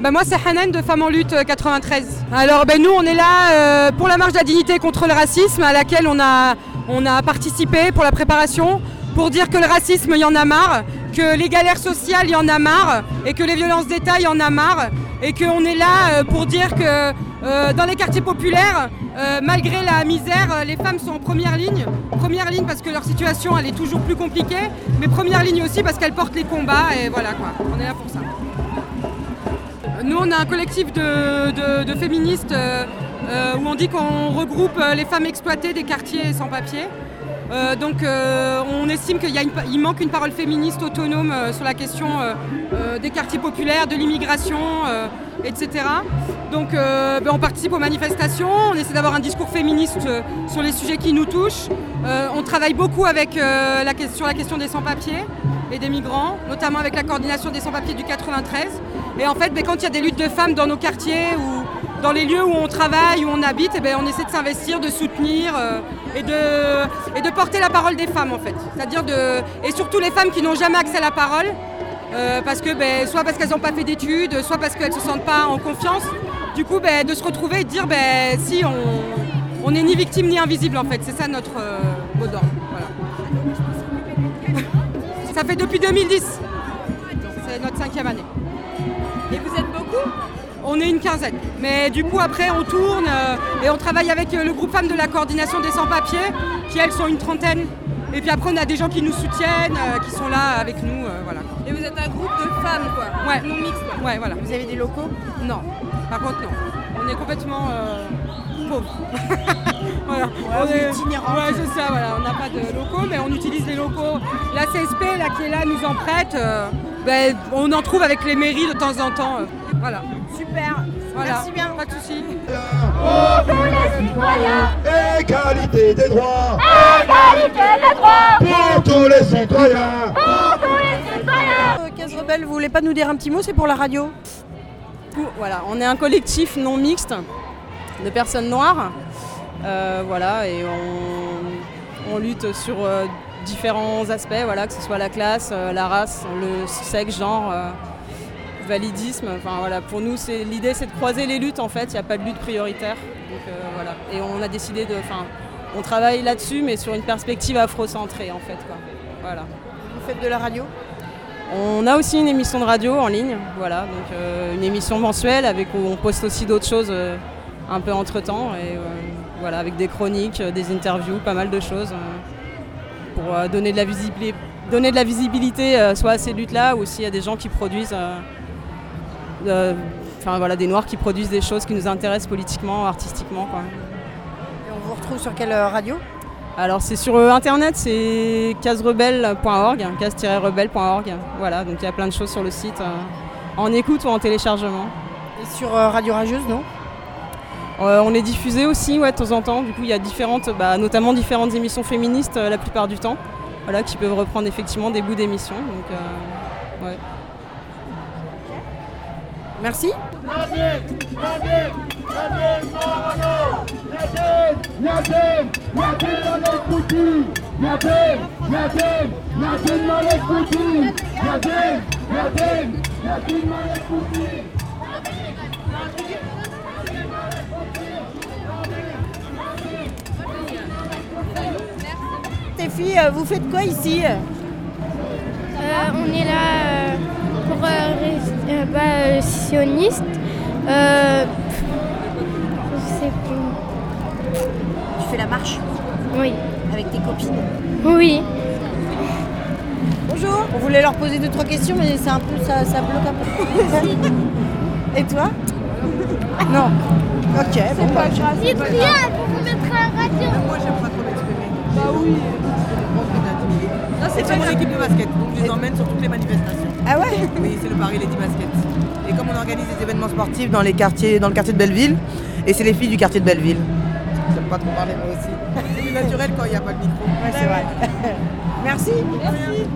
Bah moi c'est Hanan de Femmes en lutte euh, 93. Alors ben nous on est là euh, pour la marche de la dignité contre le racisme à laquelle on a, on a participé pour la préparation pour dire que le racisme il y en a marre, que les galères sociales il y en a marre et que les violences d'État il y en a marre et qu'on est là euh, pour dire que euh, dans les quartiers populaires, euh, malgré la misère, euh, les femmes sont en première ligne. Première ligne parce que leur situation elle est toujours plus compliquée, mais première ligne aussi parce qu'elles portent les combats et voilà quoi, on est là pour ça. Nous, on a un collectif de, féministes euh, euh, où on dit qu'on regroupe euh, les femmes exploitées des quartiers sans papier. Donc, on estime qu'il manque une parole féministe autonome sur la question des quartiers populaires, de l'immigration, etc. Donc, ben, on participe aux manifestations, on essaie d'avoir un discours féministe sur les sujets qui nous touchent. On travaille beaucoup avec, sur la question des sans-papiers et des migrants, notamment avec la coordination des sans-papiers du 93. Et en fait, ben, quand il y a des luttes de femmes dans nos quartiers ou dans les lieux où on travaille, où on habite, eh ben, on essaie de s'investir, de soutenir euh, et, de, et de porter la parole des femmes en fait. C'est-à-dire de. Et surtout les femmes qui n'ont jamais accès à la parole. euh, parce que ben, soit parce qu'elles n'ont pas fait d'études, soit parce qu'elles ne se sentent pas en confiance. Du coup, ben, de se retrouver et de dire ben, si on on n'est ni victime ni invisible en fait. C'est ça notre euh, mot d'ordre. Ça fait depuis 2010. C'est notre cinquième année. Et vous êtes beaucoup? On est une quinzaine. Mais du coup, après, on tourne euh, et on travaille avec euh, le groupe femmes de la coordination des sans-papiers, qui elles sont une trentaine. Et puis après, on a des gens qui nous soutiennent, euh, qui sont là avec nous. voilà. Et vous êtes un groupe de femmes, quoi Ouais. Non mixte. Ouais, voilà. Vous avez des locaux? Non. Par contre, non. On est complètement pauvres. voilà. on est. Ouais, c'est ça, voilà. On n'a pas de locaux, mais on utilise les locaux. La CSP, là, qui est là, nous en prête. euh, ben, on en trouve avec les mairies de temps en temps. euh, voilà. Super. Voilà. Merci bien. Pas de soucis. Pour tous les citoyens, Égalité des droits égalité des droits. pour tous les citoyens. Pour tous les citoyens. Euh, Case Rebelle, vous voulez pas nous dire un petit mot C'est pour la radio? Voilà, on est un collectif non mixte de personnes noires. Euh, voilà, et on, on lutte sur euh, différents aspects, voilà, que ce soit la classe, euh, la race, le sexe, genre, validisme. Enfin voilà, pour nous, c'est l'idée, c'est de croiser les luttes en fait. Il n'y a pas de lutte prioritaire. Donc euh, voilà, et on a décidé de, enfin, on travaille là-dessus, mais sur une perspective afrocentrée en fait, quoi. Voilà. Vous faites de la radio? On a aussi une émission de radio en ligne, voilà, donc euh, une émission mensuelle avec où on poste aussi d'autres choses euh, un peu entre temps et voilà avec des chroniques, euh, des interviews, pas mal de choses euh, pour euh, donner de la visibilité, donner de la visibilité soit à ces luttes-là ou aussi à des gens qui produisent, enfin voilà, des noirs qui produisent des choses qui nous intéressent politiquement, artistiquement, quoi. Et on vous retrouve sur quelle radio? Alors c'est sur internet, c'est caserebelle.org, case-rebelle.org. Voilà, donc il y a plein de choses sur le site, euh, en écoute ou en téléchargement. Et sur euh, Radio Rageuse, non? Euh, on est diffusé aussi ouais, de temps en temps. Du coup, il y a différentes, bah, notamment différentes émissions féministes euh, la plupart du temps, voilà, qui peuvent reprendre effectivement des bouts d'émissions. Euh, ouais. Merci. Filles, euh, vous faites quoi ici? Euh, on est là euh, pour euh, rester- euh, bah, euh, sioniste. Euh, je sais plus. Tu fais la marche? Oui. Avec tes copines? Oui. Bonjour. On voulait leur poser deux trois questions, mais c'est un peu ça, ça bloque un peu. Et toi? Non. Ok. bon, bah, Dites rien pour vous mettre à la radio. Moi, j'aime pas trop m'exprimer. Bah oui. C'est pas mon équipe de basket, donc je les emmène sur toutes les manifestations. Ah ouais Oui, c'est le Paris Lady Basket. Et comme on organise des événements sportifs dans, les quartiers, dans le quartier de Belleville, et c'est les filles du quartier de Belleville. J'aime pas trop parler moi aussi. C'est plus naturel quand il n'y a pas de micro. Ouais, c'est vrai. Merci. Merci.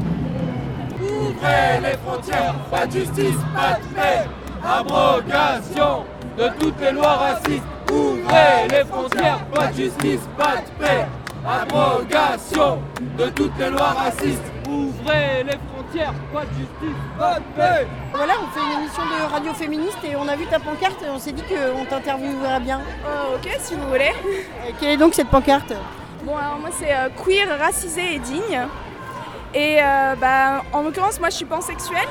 Ouvrez les frontières, pas de justice, pas de paix. Abrogation de toutes les lois racistes. Ouvrez les frontières, pas de justice, pas de paix. Abrogation de toutes les lois racistes. Ouvrez les frontières, pas de justice, pas de paix. Voilà, on fait une émission de radio féministe et on a vu ta pancarte et on s'est dit qu'on t'interviewerait bien. ok, si vous voulez. quelle est donc cette pancarte? Bon, alors moi c'est euh, queer, racisé et digne. Et euh, bah, en l'occurrence, moi je suis pansexuelle.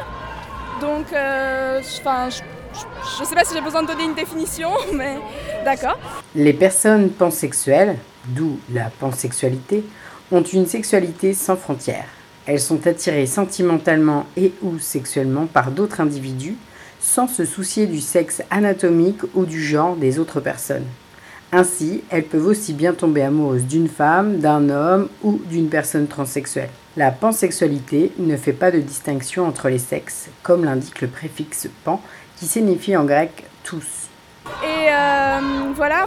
Donc, euh, je- enfin, je, je- je sais pas si j'ai besoin de donner une définition, mais d'accord. Les personnes pansexuelles, d'où la pansexualité, ont une sexualité sans frontières. Elles sont attirées sentimentalement et ou sexuellement par d'autres individus sans se soucier du sexe anatomique ou du genre des autres personnes. Ainsi, elles peuvent aussi bien tomber amoureuses d'une femme, d'un homme ou d'une personne transsexuelle. La pansexualité ne fait pas de distinction entre les sexes, comme l'indique le préfixe pan, qui signifie en grec tous. Et euh, voilà,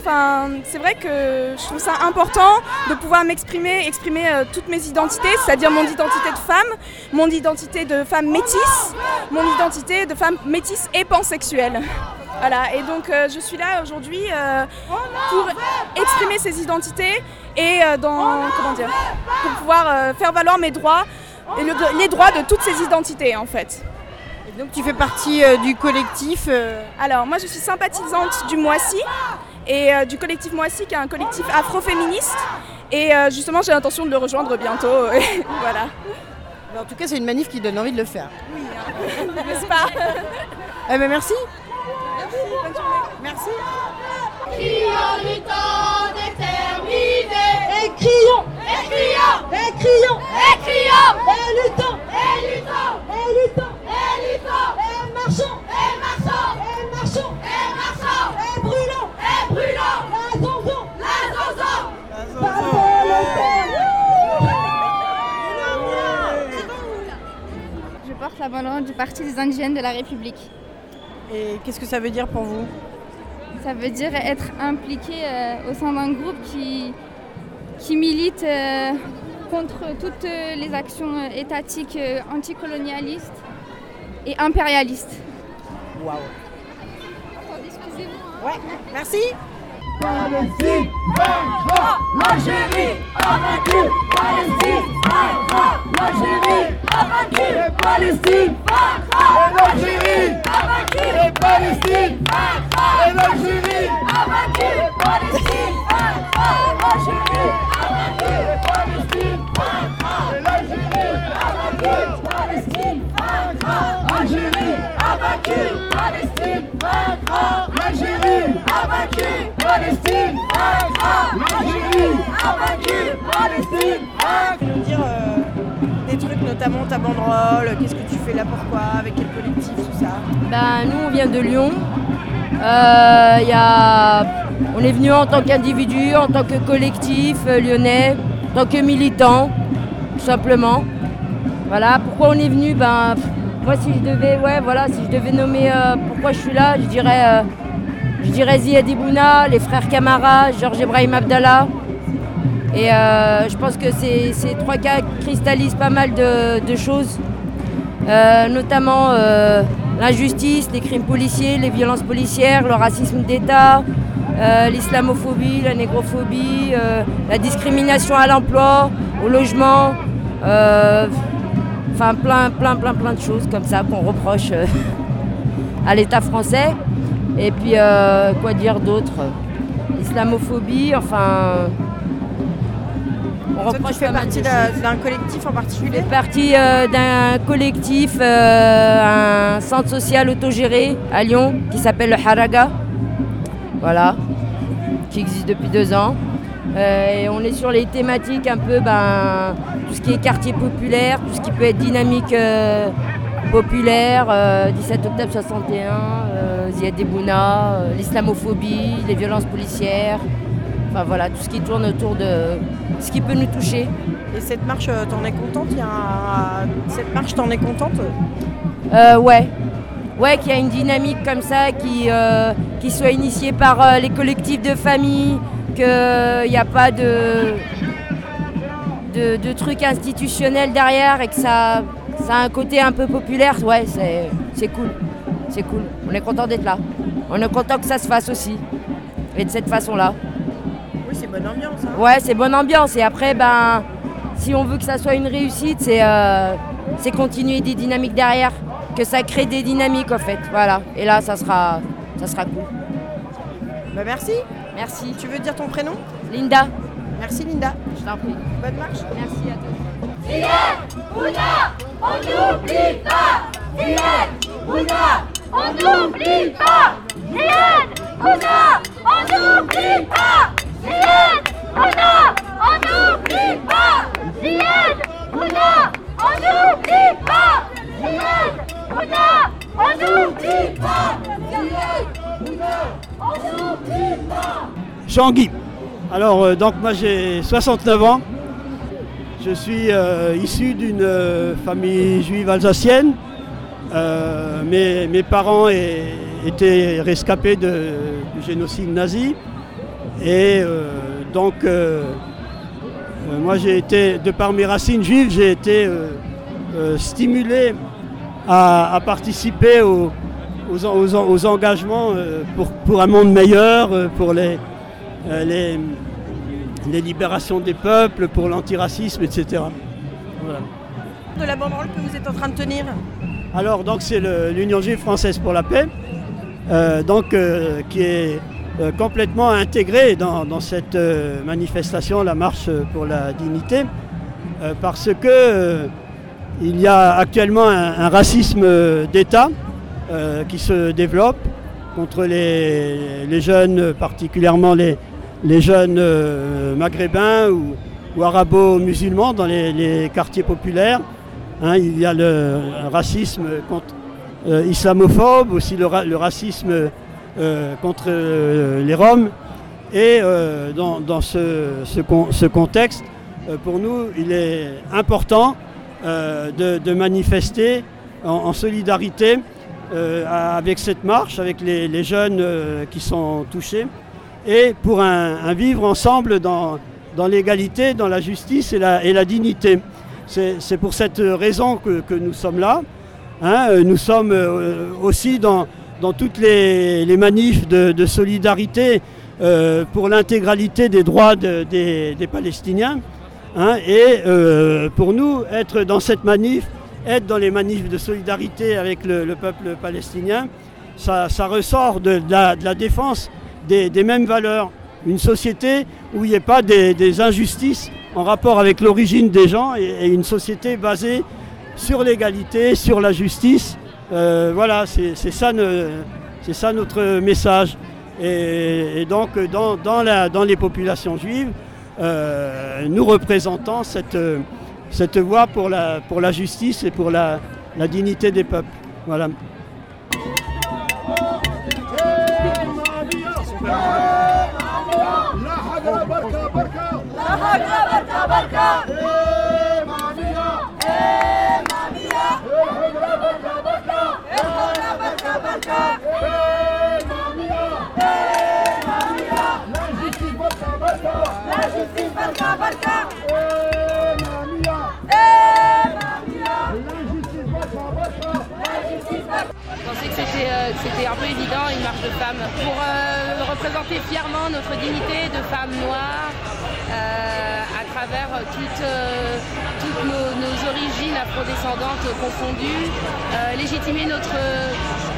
c'est vrai que je trouve ça important de pouvoir m'exprimer, exprimer euh, toutes mes identités, c'est-à-dire mon identité de femme, mon identité de femme métisse, mon identité de femme métisse et pansexuelle. Voilà, et donc euh, je suis là aujourd'hui pour exprimer ces identités et dans, comment dire, pour pouvoir faire valoir mes droits et le- les droits de toutes ces identités en fait. Donc tu fais partie euh, du collectif euh, Alors moi je suis sympathisante du Moissy et euh, du collectif Moissy qui est un collectif afroféministe et euh, justement j'ai l'intention de le rejoindre bientôt. voilà. mais en tout cas, c'est une manif qui donne envie de le faire. N'est-ce pas? Eh ben merci. Merci, bonne journée. Merci. Crions du temps déterminé. Et crions des indigènes de la République. Et qu'est-ce que ça veut dire pour vous Ça veut dire être impliqué euh, au sein d'un groupe qui, qui milite euh, contre toutes euh, les actions étatiques anticolonialistes et impérialistes. Waouh Excusez-moi. Ouais, merci Palestine vaincra L'Algérie a vaincu Palestine vaincra L'Algérie a vaincu Palestine vaincra L'Algérie a vaincu Palestine vaincra L'Algérie a vaincu Palestine vaincra L'Algérie a vaincu Palestine vaincra L'Algérie a vaincu Palestine vaincra Algérie a vaincu Palestine vaincra L'Algérie Palestine vaincra L'Algérie a vaincu Palestine vaincra nous dire euh, des trucs, notamment ta banderole, qu'est-ce que tu fais là, pourquoi, avec quel collectif, tout ça? Ben, nous, on vient de Lyon. Euh, y a... On est venu en tant qu'individu, en tant que collectif euh, lyonnais, en tant que militant, tout simplement. Voilà, pourquoi on est venu? Ben, Moi, si je devais, ouais, voilà, si je devais nommer euh, pourquoi je suis là, je dirais, euh, je les frères Camara, Georges Ibrahim Abdallah. Et euh, je pense que ces, trois cas cristallisent pas mal de, de choses, notamment l'injustice, les crimes policiers, les violences policières, le racisme d'État, l'islamophobie, la négrophobie, la discrimination à l'emploi, au logement. Enfin, plein, plein, plein, plein de choses comme ça qu'on reproche euh, à l'État français. Et puis, euh, quoi dire d'autre? Islamophobie, enfin. On reproche tu fais partie d'un collectif en particulier? Partie euh, d'un collectif, un centre social autogéré à Lyon qui s'appelle le Haraga. Voilà, qui existe depuis deux ans. Et on est sur les thématiques un peu, ben, tout ce qui est quartier populaire, tout ce qui peut être dynamique euh, populaire, 17 euh, octobre 61, Ziad Debouna, l'islamophobie, les violences policières. Enfin voilà, tout ce qui tourne autour de ce qui peut nous toucher. Et cette marche, t'en es contente? Il y a Cette marche, t'en es contente? Ouais. Ouais, qu'il y a une dynamique comme ça qui, qui soit initiée par les collectifs de famille, qu'il n'y a pas de, de, trucs institutionnels derrière et que ça, ça a un côté un peu populaire, ouais, c'est cool. C'est cool. On est content d'être là. On est content que ça se fasse aussi. Et de cette façon-là. Oui, c'est bonne ambiance. Hein. Ouais, c'est bonne ambiance. Et après, ben, si on veut que ça soit une réussite, c'est euh, continuer des dynamiques derrière. Que ça crée des dynamiques, en fait. Voilà. Et là, ça sera, ça sera cool. Bah, merci. Merci. Tu veux dire ton prénom? Linda. Merci Linda. Je t'en prie. Bonne marche. Merci à toi. Zied, Bouna, on n'oublie pas on n'oublie pas on n'oublie pas on n'oublie pas on n'oublie pas on n'oublie pas Jean-Guy. Alors, euh, donc moi j'ai 69 ans. Je suis euh, issu d'une euh, famille juive alsacienne. Mes, parents étaient rescapés du génocide nazi. Et donc, moi j'ai été, de par mes racines juives, j'ai été stimulé à, participer au, aux, engagements euh, pour, un monde meilleur, pour euh, les, les, libérations des peuples, pour l'antiracisme, etc. De la banderole que vous êtes en train de tenir Alors, donc, c'est l'Union juive française pour la paix, donc, qui est complètement intégrée dans, cette manifestation, la marche pour la dignité, parce que il y a actuellement un racisme d'État euh, qui se développe contre les, jeunes, particulièrement les, jeunes euh, maghrébins ou, arabo-musulmans dans les, quartiers populaires. Hein, il y a le racisme contre, euh, islamophobe, aussi le, racisme contre les Roms. Et dans, ce, contexte, pour nous, il est important de, manifester en solidarité euh, avec cette marche, avec les, jeunes euh, qui sont touchés, et pour un, vivre ensemble dans, l'égalité, dans la justice et la, dignité. C'est pour cette raison que, nous sommes là. Hein. nous sommes euh, aussi dans, toutes les, manifs de, solidarité pour l'intégralité des droits des, Palestiniens. Hein. et pour nous, être dans cette manif, être dans les manifs de solidarité avec le, peuple palestinien, ça, ressort de, la, défense des, mêmes valeurs. Une société où il n'y ait pas des, injustices en rapport avec l'origine des gens et, une société basée sur l'égalité, sur la justice. Euh, voilà, c'est ça, notre message. Et, donc dans, les populations juives, euh, nous représentons cette voie pour la, justice et pour la, la dignité des peuples. Voilà. Barca. Je pensais que c'était euh, que c'était un peu évident une marche de femmes pour euh, représenter fièrement notre dignité de femmes noires euh, à travers toutes, euh, toutes nos, nos origines afrodescendantes confondues, euh, légitimer notre,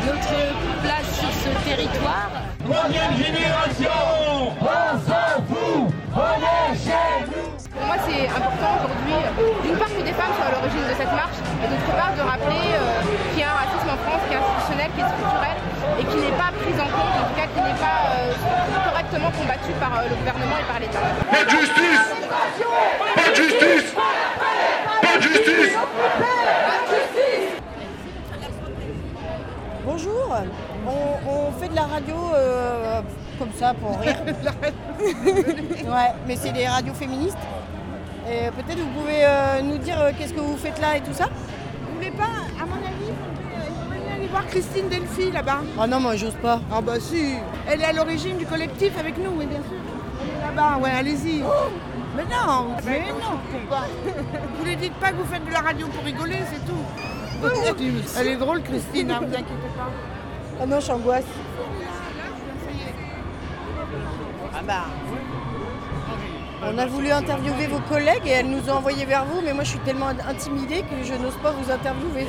notre place sur ce territoire. Troisième génération, on s'en fout, on est chez nous. Pour moi, c'est important aujourd'hui, d'une part, que des femmes soient à l'origine de cette marche, et d'autre part, de rappeler et qui n'est pas pris en compte, en tout cas qui n'est pas euh, correctement combattu par euh, le gouvernement et par l'État. Pas de justice Pas de justice Pas de justice Bonjour, on, on fait de la radio euh, comme ça pour rire. ouais, mais c'est des radios féministes. Et peut-être vous pouvez euh, nous dire euh, qu'est-ce que vous faites là et tout ça Vous voulez pas, à mon voir Christine Delphi là-bas. Ah non, moi j'ose pas. Ah bah si, elle est à l'origine du collectif avec nous, oui bien sûr. Elle est là-bas, ouais, allez-y. mais non, mais non, pourquoi Vous ne dites pas que vous faites de la radio pour rigoler, c'est tout. Elle est drôle Christine, hein, vous inquiétez pas. Ah non, j'angoisse. Ah bah. On a voulu interviewer vos collègues et elles nous ont envoyés vers vous, mais moi je suis tellement intimidée que je n'ose pas vous interviewer.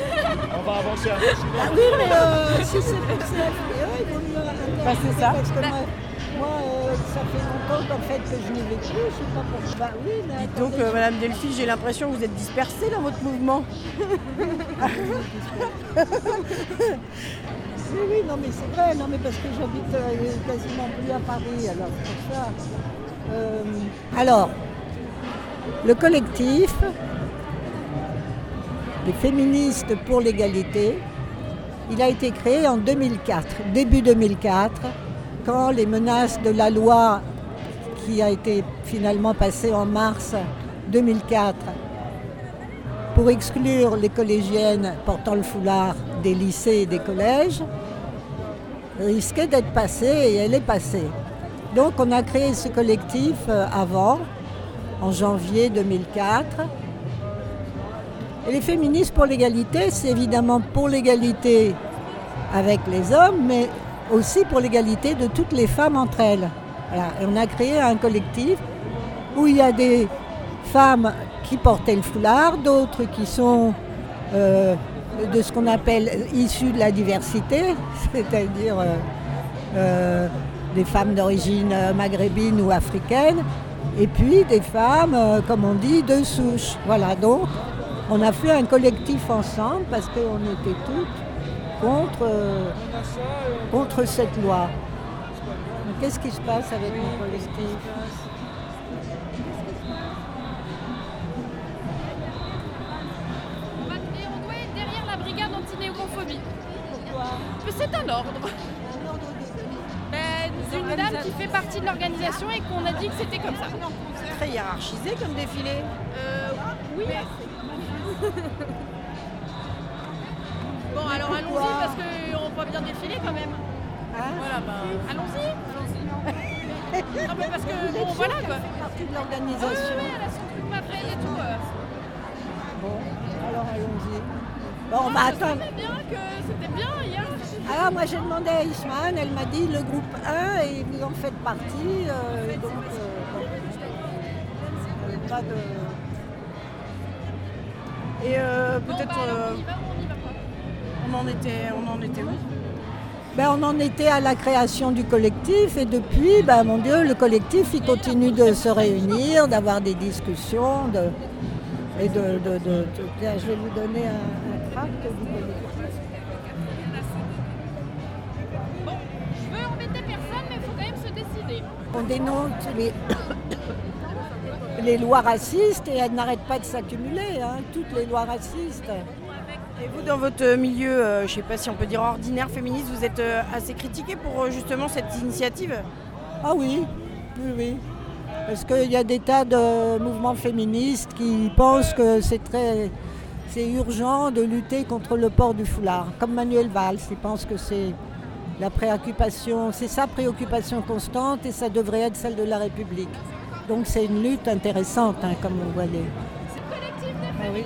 On va avancer un peu. Ah oui, mais euh, si c'est pour ça, il vaut mieux interviewer Bah, c'est ça. Parce que moi, moi, euh, ça fait longtemps qu'en fait que je n'y vais plus, je sais pas pourquoi. Bah oui, mais Dites donc, euh, Madame Delphi, j'ai l'impression que vous êtes dispersée dans votre mouvement. Oui, oui, non, mais c'est vrai, non, mais parce que j'habite euh, quasiment plus à Paris, alors c'est pour ça. Euh, alors, le collectif, les féministes pour l'égalité, il a été créé en 2004, début 2004, quand les menaces de la loi qui a été finalement passée en mars 2004 pour exclure les collégiennes portant le foulard des lycées et des collèges risquait d'être passée et elle est passée. Donc on a créé ce collectif euh, avant, en janvier 2004. Et les féministes pour l'égalité, c'est évidemment pour l'égalité avec les hommes, mais aussi pour l'égalité de toutes les femmes entre elles. On a créé un collectif où il y a des femmes qui portaient le foulard, d'autres qui sont euh, de ce qu'on appelle issues de la diversité, c'est-à-dire euh, des femmes d'origine euh, maghrébine ou africaine, et puis des femmes, euh, comme on dit, de souche. Voilà, donc on a fait un collectif ensemble parce qu'on était toutes contre, euh, contre cette loi. Qu'est-ce qui se passe avec mon collectif? Et on doit derrière la brigade anti-néomophobie. Pourquoi C'est un ordre. D'une dame qui fait partie de l'organisation et qu'on a dit que c'était comme ça. Très hiérarchisé comme défilé. Euh, oui. bon, alors allons-y parce qu'on va bien défiler quand même. voilà, bah, allons-y. non, mais parce que, bon, voilà quoi. partie de l'organisation. oui, elle a son truc et tout. euh. Bon, alors allons-y. Bon, on va Ah, attendre. Je savais bien que c'était bien hier. Alors moi j'ai demandé à Isman, elle m'a dit le groupe 1 et vous en faites partie. euh, donc euh, bon. Euh, pas de. Et euh, peut-être. euh, on en était. On en était où? Ben, on en était à la création du collectif et depuis, ben, mon Dieu, le collectif il continue de se réunir, d'avoir des discussions, de, et de, de- de- je vais vous donner un, Je veux embêter personne, mais il faut quand même se décider. On dénonce les, les lois racistes et elles n'arrêtent pas de s'accumuler, hein, toutes les lois racistes. Et vous, dans votre milieu, euh, je ne sais pas si on peut dire ordinaire féministe, vous êtes euh, assez critiqué pour euh, justement cette initiative? Ah oui, oui, oui. Parce qu'il y a des tas de mouvements féministes qui pensent que c'est très c'est urgent de lutter contre le port du foulard. Comme Manuel Valls, il pense que c'est la préoccupation, c'est sa préoccupation constante et ça devrait être celle de la République. Donc c'est une lutte intéressante, hein, comme on voit les. Ah oui.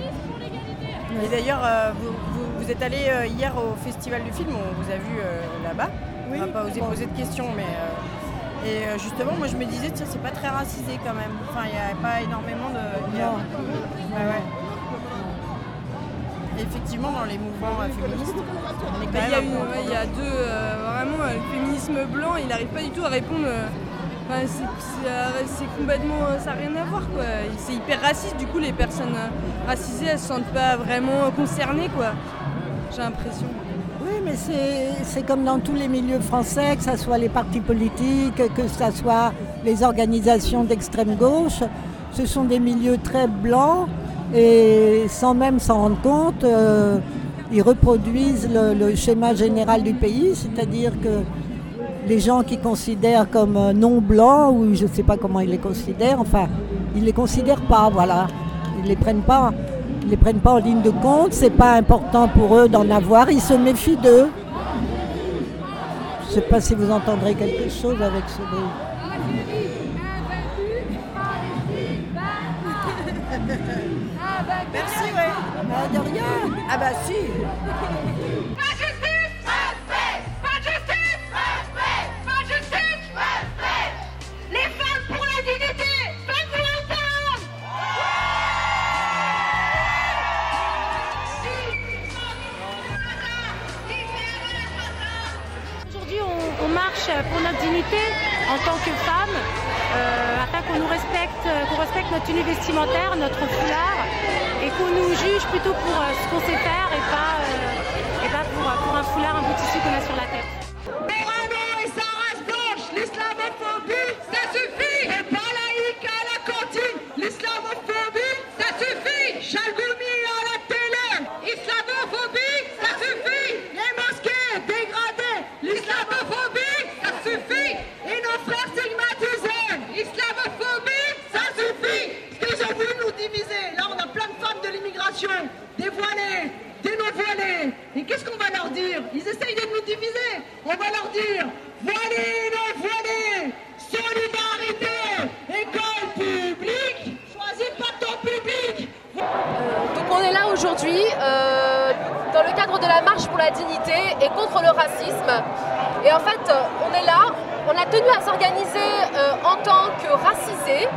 Et d'ailleurs, euh, vous, vous- vous êtes allé euh, hier au Festival du film, on vous a vu euh, là-bas. Oui. On va pas oser Bon. poser de questions, mais. euh, et justement, moi je me disais, tiens, c'est pas très racisé quand même. Enfin, il n'y a pas énormément de. il y a- Non. Ouais, Effectivement, dans les mouvements euh, féministes, on est quand Bah, même Il y, a un une- peu en ouais, il y a deux, euh, vraiment, euh, le féminisme blanc, il n'arrive pas du tout à répondre. euh, enfin, c'est- euh, complètement, ça n'a rien à voir quoi. C'est hyper raciste, du coup les personnes racisées elles se sentent pas vraiment concernées quoi. J'ai l'impression. Oui, mais c'est c'est comme dans tous les milieux français, que ce soit les partis politiques, que ce soit les organisations d'extrême gauche. Ce sont des milieux très blancs et sans même s'en rendre compte, euh, ils reproduisent le, schéma général du pays, c'est-à-dire que les gens qui considèrent comme euh, non blancs, ou je ne sais pas comment ils les considèrent, enfin, ils ne les considèrent pas, voilà. Ils ne les prennent pas. Ils les prennent pas en ligne de compte, c'est pas important pour eux d'en avoir, ils se méfient d'eux. Je ne sais pas si vous entendrez quelque chose avec ce bruit. Ah, de rien. Ah bah si. Les femmes pour la dignité. Aujourd'hui, on, on marche pour notre dignité en tant que femme, euh, qu'on nous respecte, euh, qu'on respecte notre tenue vestimentaire, notre foulard, et qu'on nous juge plutôt pour euh, ce qu'on sait faire et pas, euh, et pas pour, pour un foulard, un bout de tissu qu'on a sur la tête. Morano et sa race blanche, l'islamophobie, ça suffit Et pas laïque à la cantine, l'islamophobie, ça suffit Chalgoumi à la télé, islamophobie, ça suffit Les mosquées dégradées, l'islamophobie, ça suffit Et nos frères stigmatisés, islamophobie, ça suffit Parce qu'ils ont voulu nous diviser. Là, on a plein de femmes de des voilées, des non-voilées. Et qu'est-ce qu'on va leur dire? Ils essayent de nous diviser. On va leur dire voilées, non-voilées, solidarité, école publique, choisis pas ton public. Donc on est là aujourd'hui euh, dans le cadre de la marche pour la dignité et contre le racisme. Et en fait, euh, on est là, on a tenu à s'organiser euh, en tant que racisés,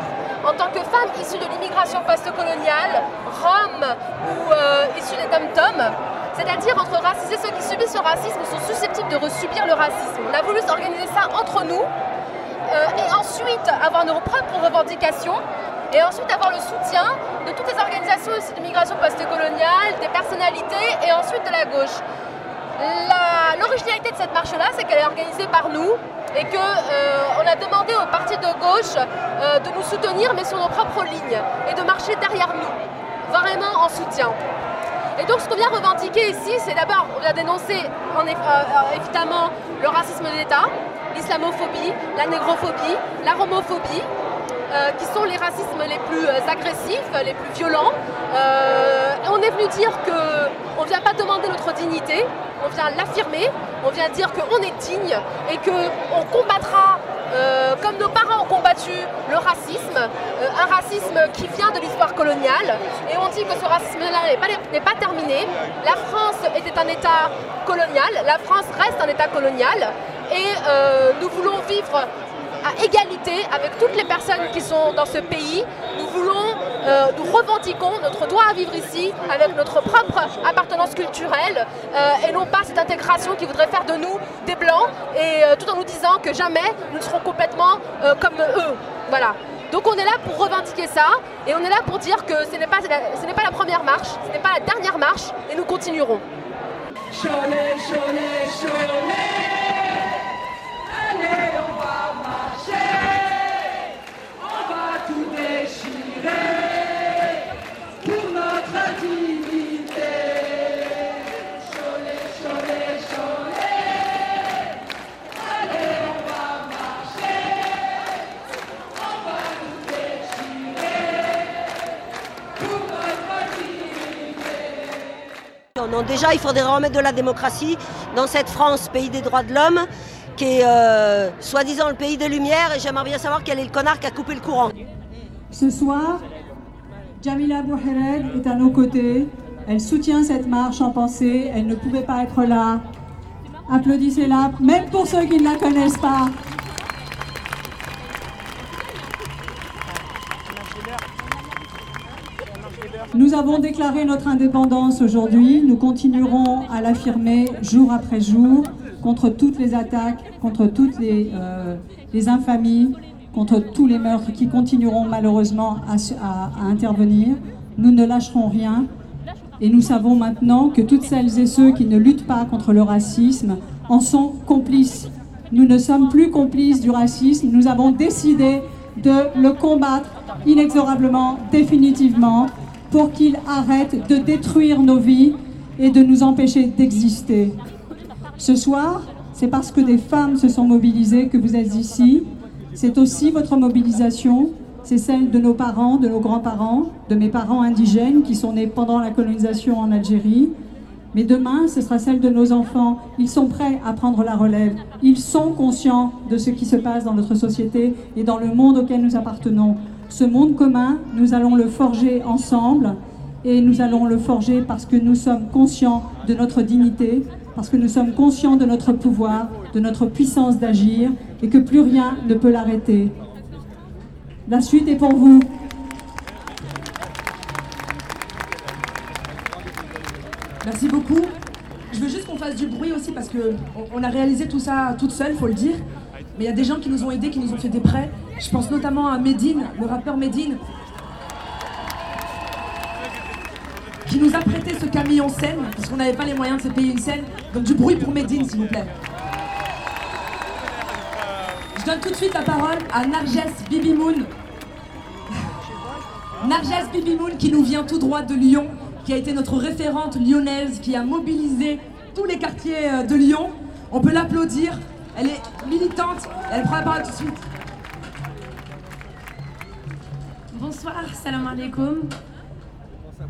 en tant que femmes issues de l'immigration post-coloniale, roms ou euh, issues des dom c'est-à-dire entre racisés, ceux qui subissent le racisme sont susceptibles de resubir le racisme. On a voulu s'organiser ça entre nous euh, et ensuite avoir nos propres revendications et ensuite avoir le soutien de toutes les organisations de migration post-coloniale, des personnalités et ensuite de la gauche. L'originalité de cette marche-là, c'est qu'elle est organisée par nous et qu'on a demandé aux partis de gauche euh, de nous soutenir mais sur nos propres lignes et de marcher derrière nous, vraiment en soutien. Et donc ce qu'on vient revendiquer ici, c'est d'abord, on vient dénoncer en euh, euh, évidemment le racisme d'État, l'islamophobie, la négrophobie, la romophobie, euh, qui sont les racismes les plus euh, agressifs, les plus violents. Euh, on est venu dire qu'on ne vient pas demander notre dignité, on vient l'affirmer, on vient dire qu'on est digne et qu'on combattra comme nos parents ont combattu le racisme, un racisme qui vient de l'histoire coloniale, et on dit que ce racisme-là n'est pas, terminé. La France était un État colonial, la France reste un État colonial, et nous voulons vivre égalité avec toutes les personnes qui sont dans ce pays. Nous voulons, euh, nous revendiquons notre droit à vivre ici avec notre propre appartenance culturelle euh, et non pas cette intégration qui voudrait faire de nous des blancs et euh, tout en nous disant que jamais nous ne serons complètement comme eux. Voilà. Donc on est là pour revendiquer ça et on est là pour dire que ce n'est pas, la- pas la première marche, ce n'est pas la dernière marche et nous continuerons. Allez, Non, déjà, il faudrait remettre de la démocratie dans cette France, pays des droits de l'homme, qui est euh, soi-disant le pays des Lumières, et j'aimerais bien savoir quel est le connard qui a coupé le courant. Ce soir, Jamila Bouhired est à nos côtés. Elle soutient cette marche en pensée. Elle ne pouvait pas être là. Applaudissez-la, même pour ceux qui ne la connaissent pas. Nous avons déclaré notre indépendance aujourd'hui. Nous continuerons à l'affirmer jour après jour contre toutes les attaques, contre toutes les, euh, les infamies, contre tous les meurtres qui continueront malheureusement à, intervenir. Nous ne lâcherons rien. Et nous savons maintenant que toutes celles et ceux qui ne luttent pas contre le racisme en sont complices. Nous ne sommes plus complices du racisme. Nous avons décidé de le combattre inexorablement, définitivement, pour qu'il arrête de détruire nos vies et de nous empêcher d'exister. Ce soir, c'est parce que des femmes se sont mobilisées que vous êtes ici. C'est aussi votre mobilisation, c'est celle de nos parents, de nos grands-parents, de mes parents indigènes qui sont nés pendant la colonisation en Algérie. Mais demain, ce sera celle de nos enfants. Ils sont prêts à prendre la relève. Ils sont conscients de ce qui se passe dans notre société et dans le monde auquel nous appartenons. Ce monde commun, nous allons le forger ensemble et nous allons le forger parce que nous sommes conscients de notre dignité, parce que nous sommes conscients de notre pouvoir, de notre puissance d'agir et que plus rien ne peut l'arrêter. La suite est pour vous. Merci beaucoup. Je veux juste qu'on fasse du bruit aussi parce que on- a réalisé tout ça toute seule, faut le dire. Mais il y a des gens qui nous ont aidés, qui nous ont fait des prêts. Je pense notamment à Medine, le rappeur Medine, qui nous a prêté ce camion scène parce qu'on n'avait pas les moyens de se payer une scène. Donc du bruit pour Medine, s'il vous plaît. Je donne tout de suite la parole à Narges Bibimoun. Narges Bibimoun qui nous vient tout droit de Lyon, qui a été notre référente lyonnaise, qui a mobilisé tous les quartiers euh, de Lyon. On peut l'applaudir. Elle est militante. Elle prend la parole tout de suite. Bonsoir, salam alaikum.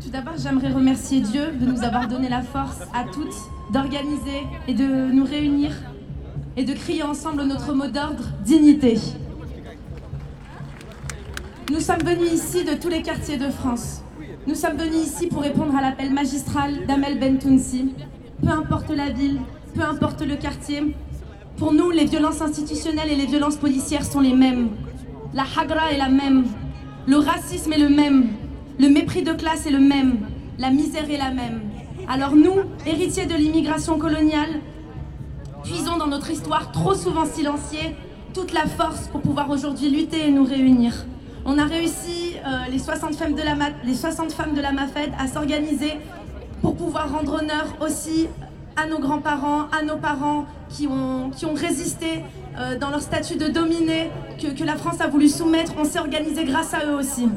Tout d'abord, j'aimerais remercier Dieu de nous avoir donné la force à toutes d'organiser et de nous réunir et de crier ensemble notre mot d'ordre dignité. Nous sommes venus ici de tous les quartiers de France. Nous sommes venus ici pour répondre à l'appel magistral d'Amel Bentounsi. Peu importe la ville, peu importe le quartier, pour nous, les violences institutionnelles et les violences policières sont les mêmes. La hagra est la même. Le racisme est le même. Le mépris de classe est le même. La misère est la même. Alors nous, héritiers de l'immigration coloniale, puisons dans notre histoire trop souvent silenciée toute la force pour pouvoir aujourd'hui lutter et nous réunir. On a réussi, euh, les, 60 femmes de la les 60 femmes de la MAFED, à s'organiser pour pouvoir rendre honneur aussi à nos grands-parents, à nos parents qui ont, qui résisté euh, dans leur statut de dominé que, que la France a voulu soumettre. On s'est organisé grâce à eux aussi.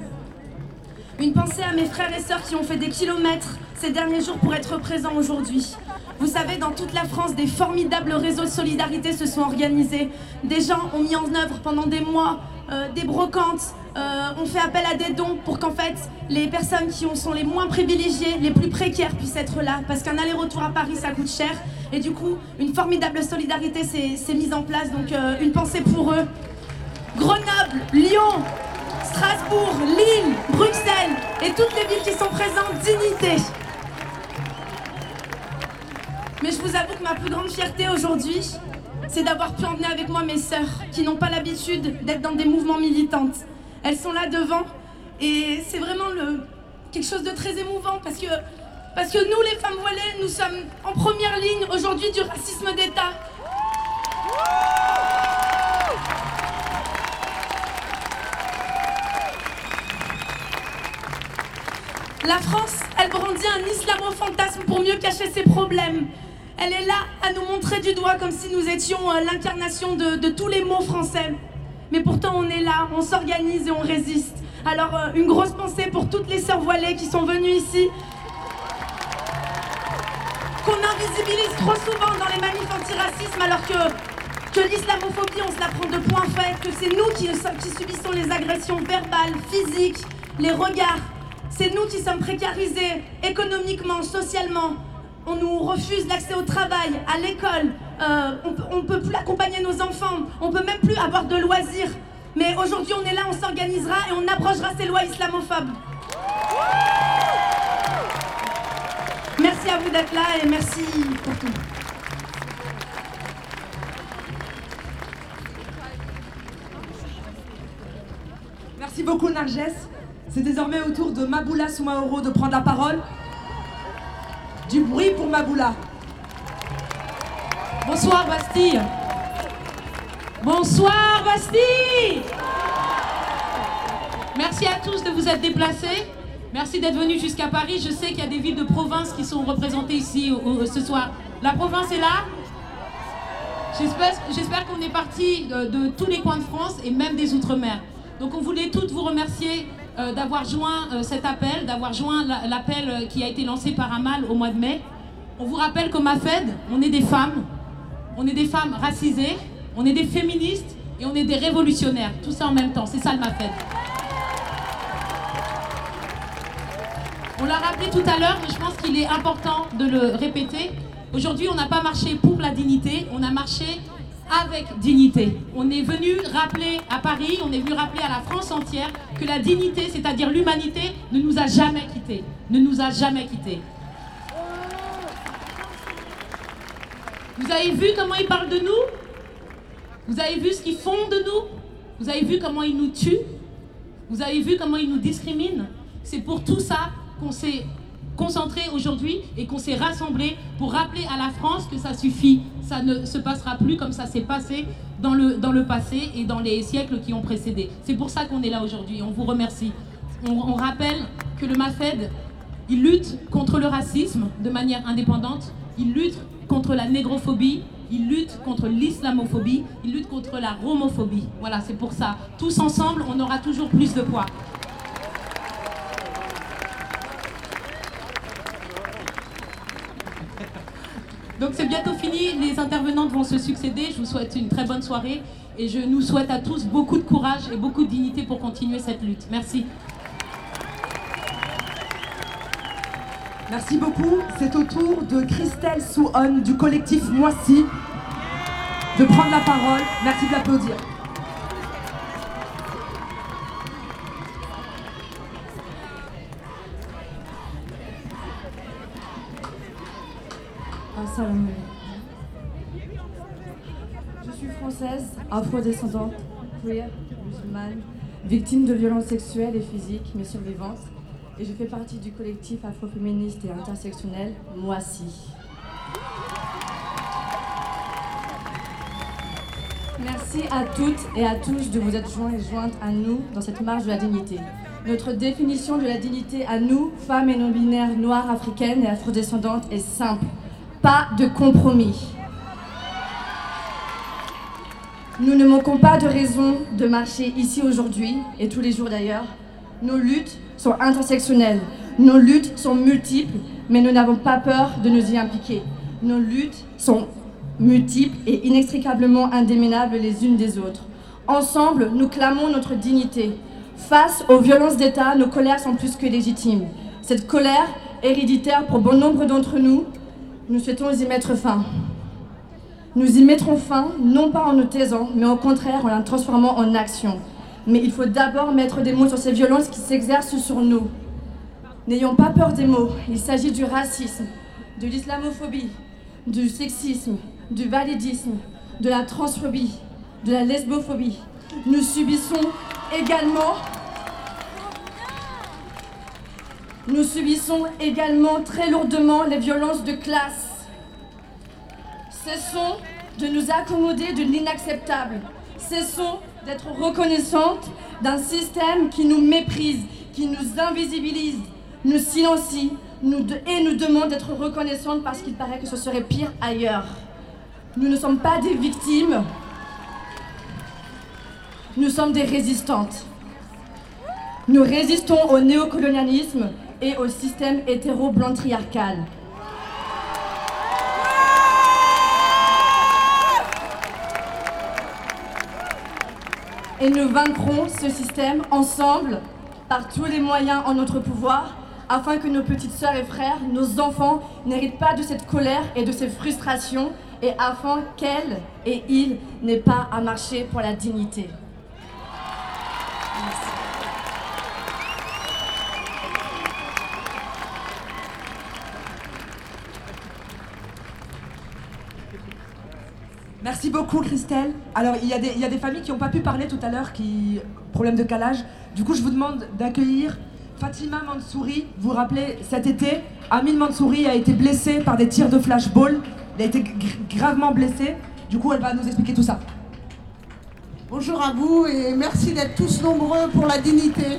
Une pensée à mes frères et sœurs qui ont fait des kilomètres ces derniers jours pour être présents aujourd'hui. Vous savez, dans toute la France, des formidables réseaux de solidarité se sont organisés. Des gens ont mis en œuvre pendant des mois euh, des brocantes, euh, ont fait appel à des dons pour qu'en fait les personnes qui ont- sont les moins privilégiées, les plus précaires puissent être là. Parce qu'un aller-retour à Paris, ça coûte cher. Et du coup, une formidable solidarité s'est s'est mise en place. Donc euh, une pensée pour eux. Grenoble, Lyon, Strasbourg, Lille, Bruxelles et toutes les villes qui sont présentes, dignité. Mais je vous avoue que ma plus grande fierté aujourd'hui, c'est d'avoir pu emmener avec moi mes sœurs qui n'ont pas l'habitude d'être dans des mouvements militantes. Elles sont là devant et c'est vraiment le, quelque chose de très émouvant parce que, parce que nous, les femmes voilées, nous sommes en première ligne aujourd'hui du racisme d'État. La France, elle brandit un islamo-fantasme pour mieux cacher ses problèmes. Elle est là à nous montrer du doigt comme si nous étions euh, l'incarnation de, tous les mots français. Mais pourtant, on est là, on s'organise et on résiste. Alors, euh, une grosse pensée pour toutes les sœurs voilées qui sont venues ici, qu'on invisibilise trop souvent dans les manifs antiracisme, alors que, l'islamophobie, on se la prend de point fait, que c'est nous qui subissons les agressions verbales, physiques, les regards. C'est nous qui sommes précarisés économiquement, socialement. On nous refuse l'accès au travail, à l'école, euh, on ne peut plus accompagner nos enfants, on ne peut même plus avoir de loisirs. Mais aujourd'hui, on est là, on s'organisera et on abrogera ces lois islamophobes. Merci à vous d'être là et merci pour tout. Merci beaucoup Narges. C'est désormais au tour de Maboula Soumaoro de prendre la parole. Du bruit pour Maboula. Bonsoir Bastille. Bonsoir Bastille. Merci à tous de vous être déplacés. Merci d'être venus jusqu'à Paris. Je sais qu'il y a des villes de province qui sont représentées ici ce soir. La province est là J'espère qu'on est parti de, de, tous les coins de France et même des Outre-mer. Donc on voulait toutes vous remercier euh, d'avoir joint euh, cet appel, d'avoir joint l'appel euh, qui a été lancé par Amal au mois de mai. On vous rappelle qu'au MAFED, on est des femmes, on est des femmes racisées, on est des féministes et on est des révolutionnaires. Tout ça en même temps, c'est ça le MAFED. On l'a rappelé tout à l'heure, mais je pense qu'il est important de le répéter. Aujourd'hui, on n'a pas marché pour la dignité, on a marché avec dignité. On est venu rappeler à Paris, on est venu rappeler à la France entière que la dignité, c'est-à-dire l'humanité, ne nous a jamais quittés. Ne nous a jamais quittés. Vous avez vu comment ils parlent de nous? Vous avez vu ce qu'ils font de nous? Vous avez vu comment ils nous tuent? Vous avez vu comment ils nous discriminent? C'est pour tout ça qu'on s'est concentré aujourd'hui et qu'on s'est rassemblé pour rappeler à la France que ça suffit. Ça ne se passera plus comme ça s'est passé dans le, dans le passé et dans les siècles qui ont précédé. C'est pour ça qu'on est là aujourd'hui. On vous remercie. On, on, rappelle que le MAFED, il lutte contre le racisme de manière indépendante. Il lutte contre la négrophobie. Il lutte contre l'islamophobie. Il lutte contre la romophobie. Voilà, c'est pour ça. Tous ensemble, on aura toujours plus de poids. Donc c'est bientôt fini, les intervenantes vont se succéder. Je vous souhaite une très bonne soirée et je nous souhaite à tous beaucoup de courage et beaucoup de dignité pour continuer cette lutte. Merci. Merci beaucoup. C'est au tour de Christelle Souhon du collectif Moissy de prendre la parole. Merci de l'applaudir. Je suis française, afro-descendante, queer, musulmane, victime de violences sexuelles et physiques, mais survivante. Et je fais partie du collectif afroféministe et intersectionnel Moissy. Merci à toutes et à tous de vous être joints et jointes à nous dans cette marche de la dignité. Notre définition de la dignité à nous, femmes et non-binaires noires, africaines et afrodescendantes, est simple pas de compromis. Nous ne manquons pas de raison de marcher ici aujourd'hui, et tous les jours d'ailleurs. Nos luttes sont intersectionnelles, nos luttes sont multiples, mais nous n'avons pas peur de nous y impliquer. Nos luttes sont multiples et inextricablement indéminables les unes des autres. Ensemble, nous clamons notre dignité. Face aux violences d'État, nos colères sont plus que légitimes. Cette colère, héréditaire pour bon nombre d'entre nous, nous souhaitons y mettre fin. Nous y mettrons fin, non pas en nous taisant, mais au contraire en la transformant en action. Mais il faut d'abord mettre des mots sur ces violences qui s'exercent sur nous. N'ayons pas peur des mots. Il s'agit du racisme, de l'islamophobie, du sexisme, du validisme, de la transphobie, de la lesbophobie. Nous subissons également nous subissons également très lourdement les violences de classe. Cessons de nous accommoder de l'inacceptable. Cessons d'être reconnaissantes d'un système qui nous méprise, qui nous invisibilise, nous silencie et nous demande d'être reconnaissantes parce qu'il paraît que ce serait pire ailleurs. Nous ne sommes pas des victimes, nous sommes des résistantes. Nous résistons au néocolonialisme et au système hétéro-blanc-triarcal. Et nous vaincrons ce système ensemble par tous les moyens en notre pouvoir afin que nos petites sœurs et frères, nos enfants, n'héritent pas de cette colère et de ces frustrations, et afin qu'elles et ils n'aient pas à marcher pour la dignité. Merci beaucoup Christelle. Alors il y, a des, y a des familles qui n'ont pas pu parler tout à l'heure, qui problème de calage. Du coup je vous demande d'accueillir Fatima Mansouri. Vous vous rappelez cet été, Amin Mansouri a été blessé par des tirs de flashball. Il a été gr- gravement blessé. Du coup elle va nous expliquer tout ça. Bonjour à vous et merci d'être tous nombreux pour la dignité.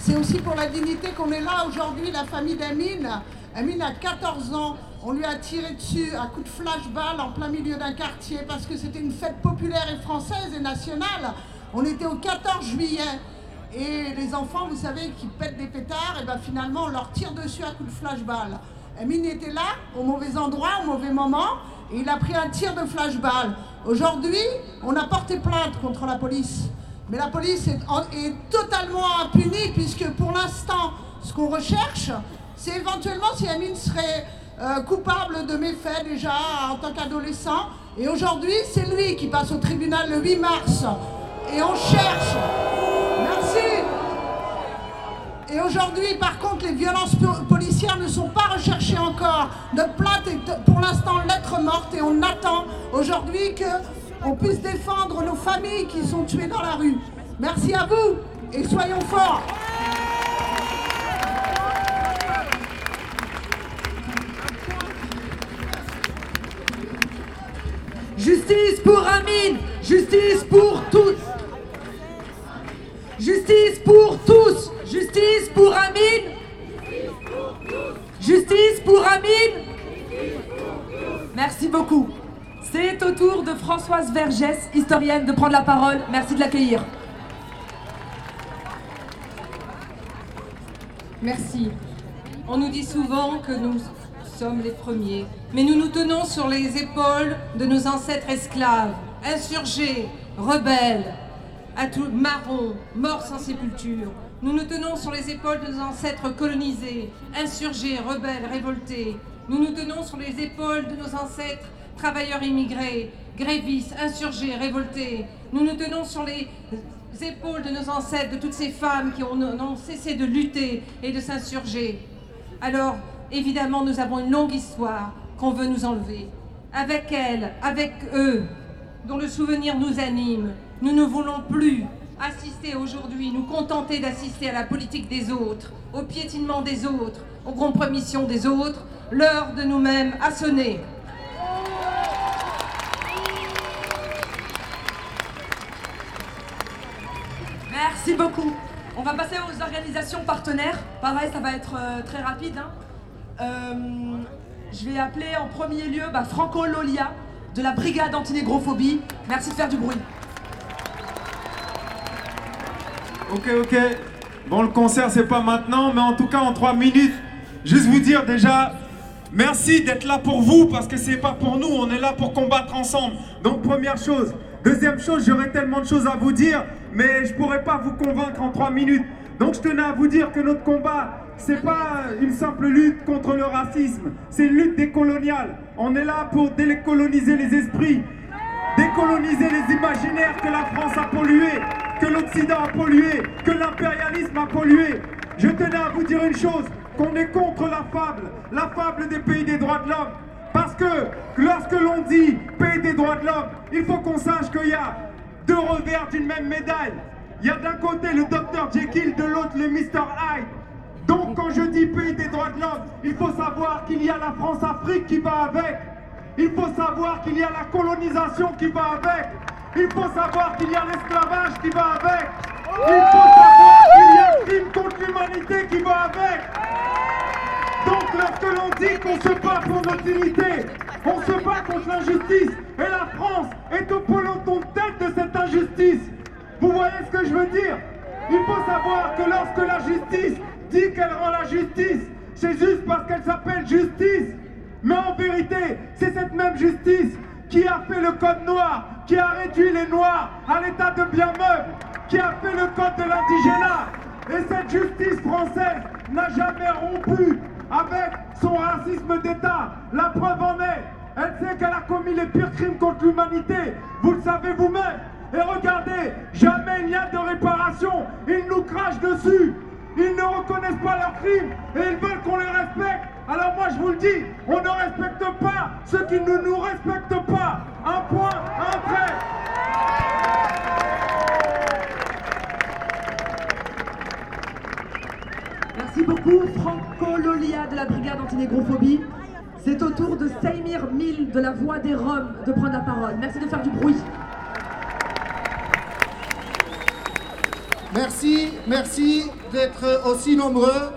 C'est aussi pour la dignité qu'on est là aujourd'hui, la famille d'Amine. Amine a 14 ans. On lui a tiré dessus à coups de flashball en plein milieu d'un quartier parce que c'était une fête populaire et française et nationale. On était au 14 juillet. Et les enfants, vous savez, qui pètent des pétards, et ben finalement on leur tire dessus à coups de flashball. Amine était là, au mauvais endroit, au mauvais moment, et il a pris un tir de flashball. Aujourd'hui, on a porté plainte contre la police. Mais la police est totalement impunie, puisque pour l'instant, ce qu'on recherche, c'est éventuellement si Amine serait euh, coupable de méfaits déjà en tant qu'adolescent. Et aujourd'hui, c'est lui qui passe au tribunal le 8 mars. Et on cherche. Merci. Et aujourd'hui, par contre, les violences po- policières ne sont pas recherchées encore. Notre plainte est pour l'instant lettre morte et on attend aujourd'hui que on puisse défendre nos familles qui sont tuées dans la rue. Merci à vous et soyons forts. Justice pour Amine Justice pour tous Justice pour tous Justice pour Amine Justice pour Amine Merci beaucoup. C'est au tour de Françoise Vergès, historienne, de prendre la parole. Merci de l'accueillir. Merci. On nous dit souvent que nous sommes les premiers, mais nous nous tenons sur les épaules de nos ancêtres esclaves, insurgés, rebelles, marrons, morts sans sépulture. Nous nous tenons sur les épaules de nos ancêtres colonisés, insurgés, rebelles, révoltés. Nous nous tenons sur les épaules de nos ancêtres travailleurs immigrés, grévistes, insurgés, révoltés. Nous nous tenons sur les épaules de nos ancêtres, de toutes ces femmes qui ont, cessé de lutter et de s'insurger. Alors, évidemment, nous avons une longue histoire qu'on veut nous enlever. Avec elles, avec eux, dont le souvenir nous anime, nous ne voulons plus assister aujourd'hui, nous contenter d'assister à la politique des autres, au piétinement des autres, aux compromissions des autres. L'heure de nous-mêmes a sonné. Merci beaucoup. On va passer aux organisations partenaires. Pareil, ça va être euh, très rapide. hein. Euh, je vais appeler en premier lieu bah, Franco Lolia de la Brigade Antinégrophobie. Merci de faire du bruit. Ok, ok. Bon, le concert, c'est pas maintenant, mais en tout cas, en trois minutes, juste vous dire déjà, merci d'être là pour vous, parce que c'est pas pour nous, on est là pour combattre ensemble. Donc, première chose. Deuxième chose, j'aurais tellement de choses à vous dire, mais je pourrais pas vous convaincre en trois minutes. Donc, je tenais à vous dire que notre combat, c'est pas une simple lutte contre le racisme, c'est une lutte décoloniale. On est là pour décoloniser les esprits, décoloniser les imaginaires que la France a pollués, que l'Occident a pollué, que l'impérialisme a pollué. Je tenais à vous dire une chose, qu'on est contre la fable, la fable des pays des droits de l'homme. Parce que lorsque l'on dit pays des droits de l'homme, il faut qu'on sache qu'il y a deux revers d'une même médaille. Il y a d'un côté le docteur Jekyll, de l'autre le Mr. Hyde. Donc quand je dis pays des droits de l'homme, il faut savoir qu'il y a la France-Afrique qui va avec. Il faut savoir qu'il y a la colonisation qui va avec. Il faut savoir qu'il y a l'esclavage qui va avec. Il faut savoir qu'il y a le crime contre l'humanité qui va avec. Donc lorsque l'on dit qu'on se bat pour notre dignité, on se bat contre l'injustice, et la France est au peloton de tête de cette injustice. Vous voyez ce que je veux dire? Il faut savoir que lorsque la justice dit qu'elle rend la justice, c'est juste parce qu'elle s'appelle justice. Mais en vérité, c'est cette même justice qui a fait le code noir, qui a réduit les noirs à l'état de bien meubles, qui a fait le code de l'indigénat. Et cette justice française n'a jamais rompu avec son racisme d'État. La preuve en est, elle sait qu'elle a commis les pires crimes contre l'humanité. Vous le savez vous-même. Et regardez, jamais il n'y a de réparation. Ils nous crachent dessus. Ils ne reconnaissent pas leurs crimes et ils veulent qu'on les respecte. Alors moi je vous le dis, on ne respecte pas ceux qui ne nous respectent pas. Un point, un trait. Merci beaucoup, Franco Lolia de la brigade antinégrophobie. C'est au tour de Saimir Mil de la Voix des Roms de prendre la parole. Merci de faire du bruit. Merci, merci d'être aussi nombreux.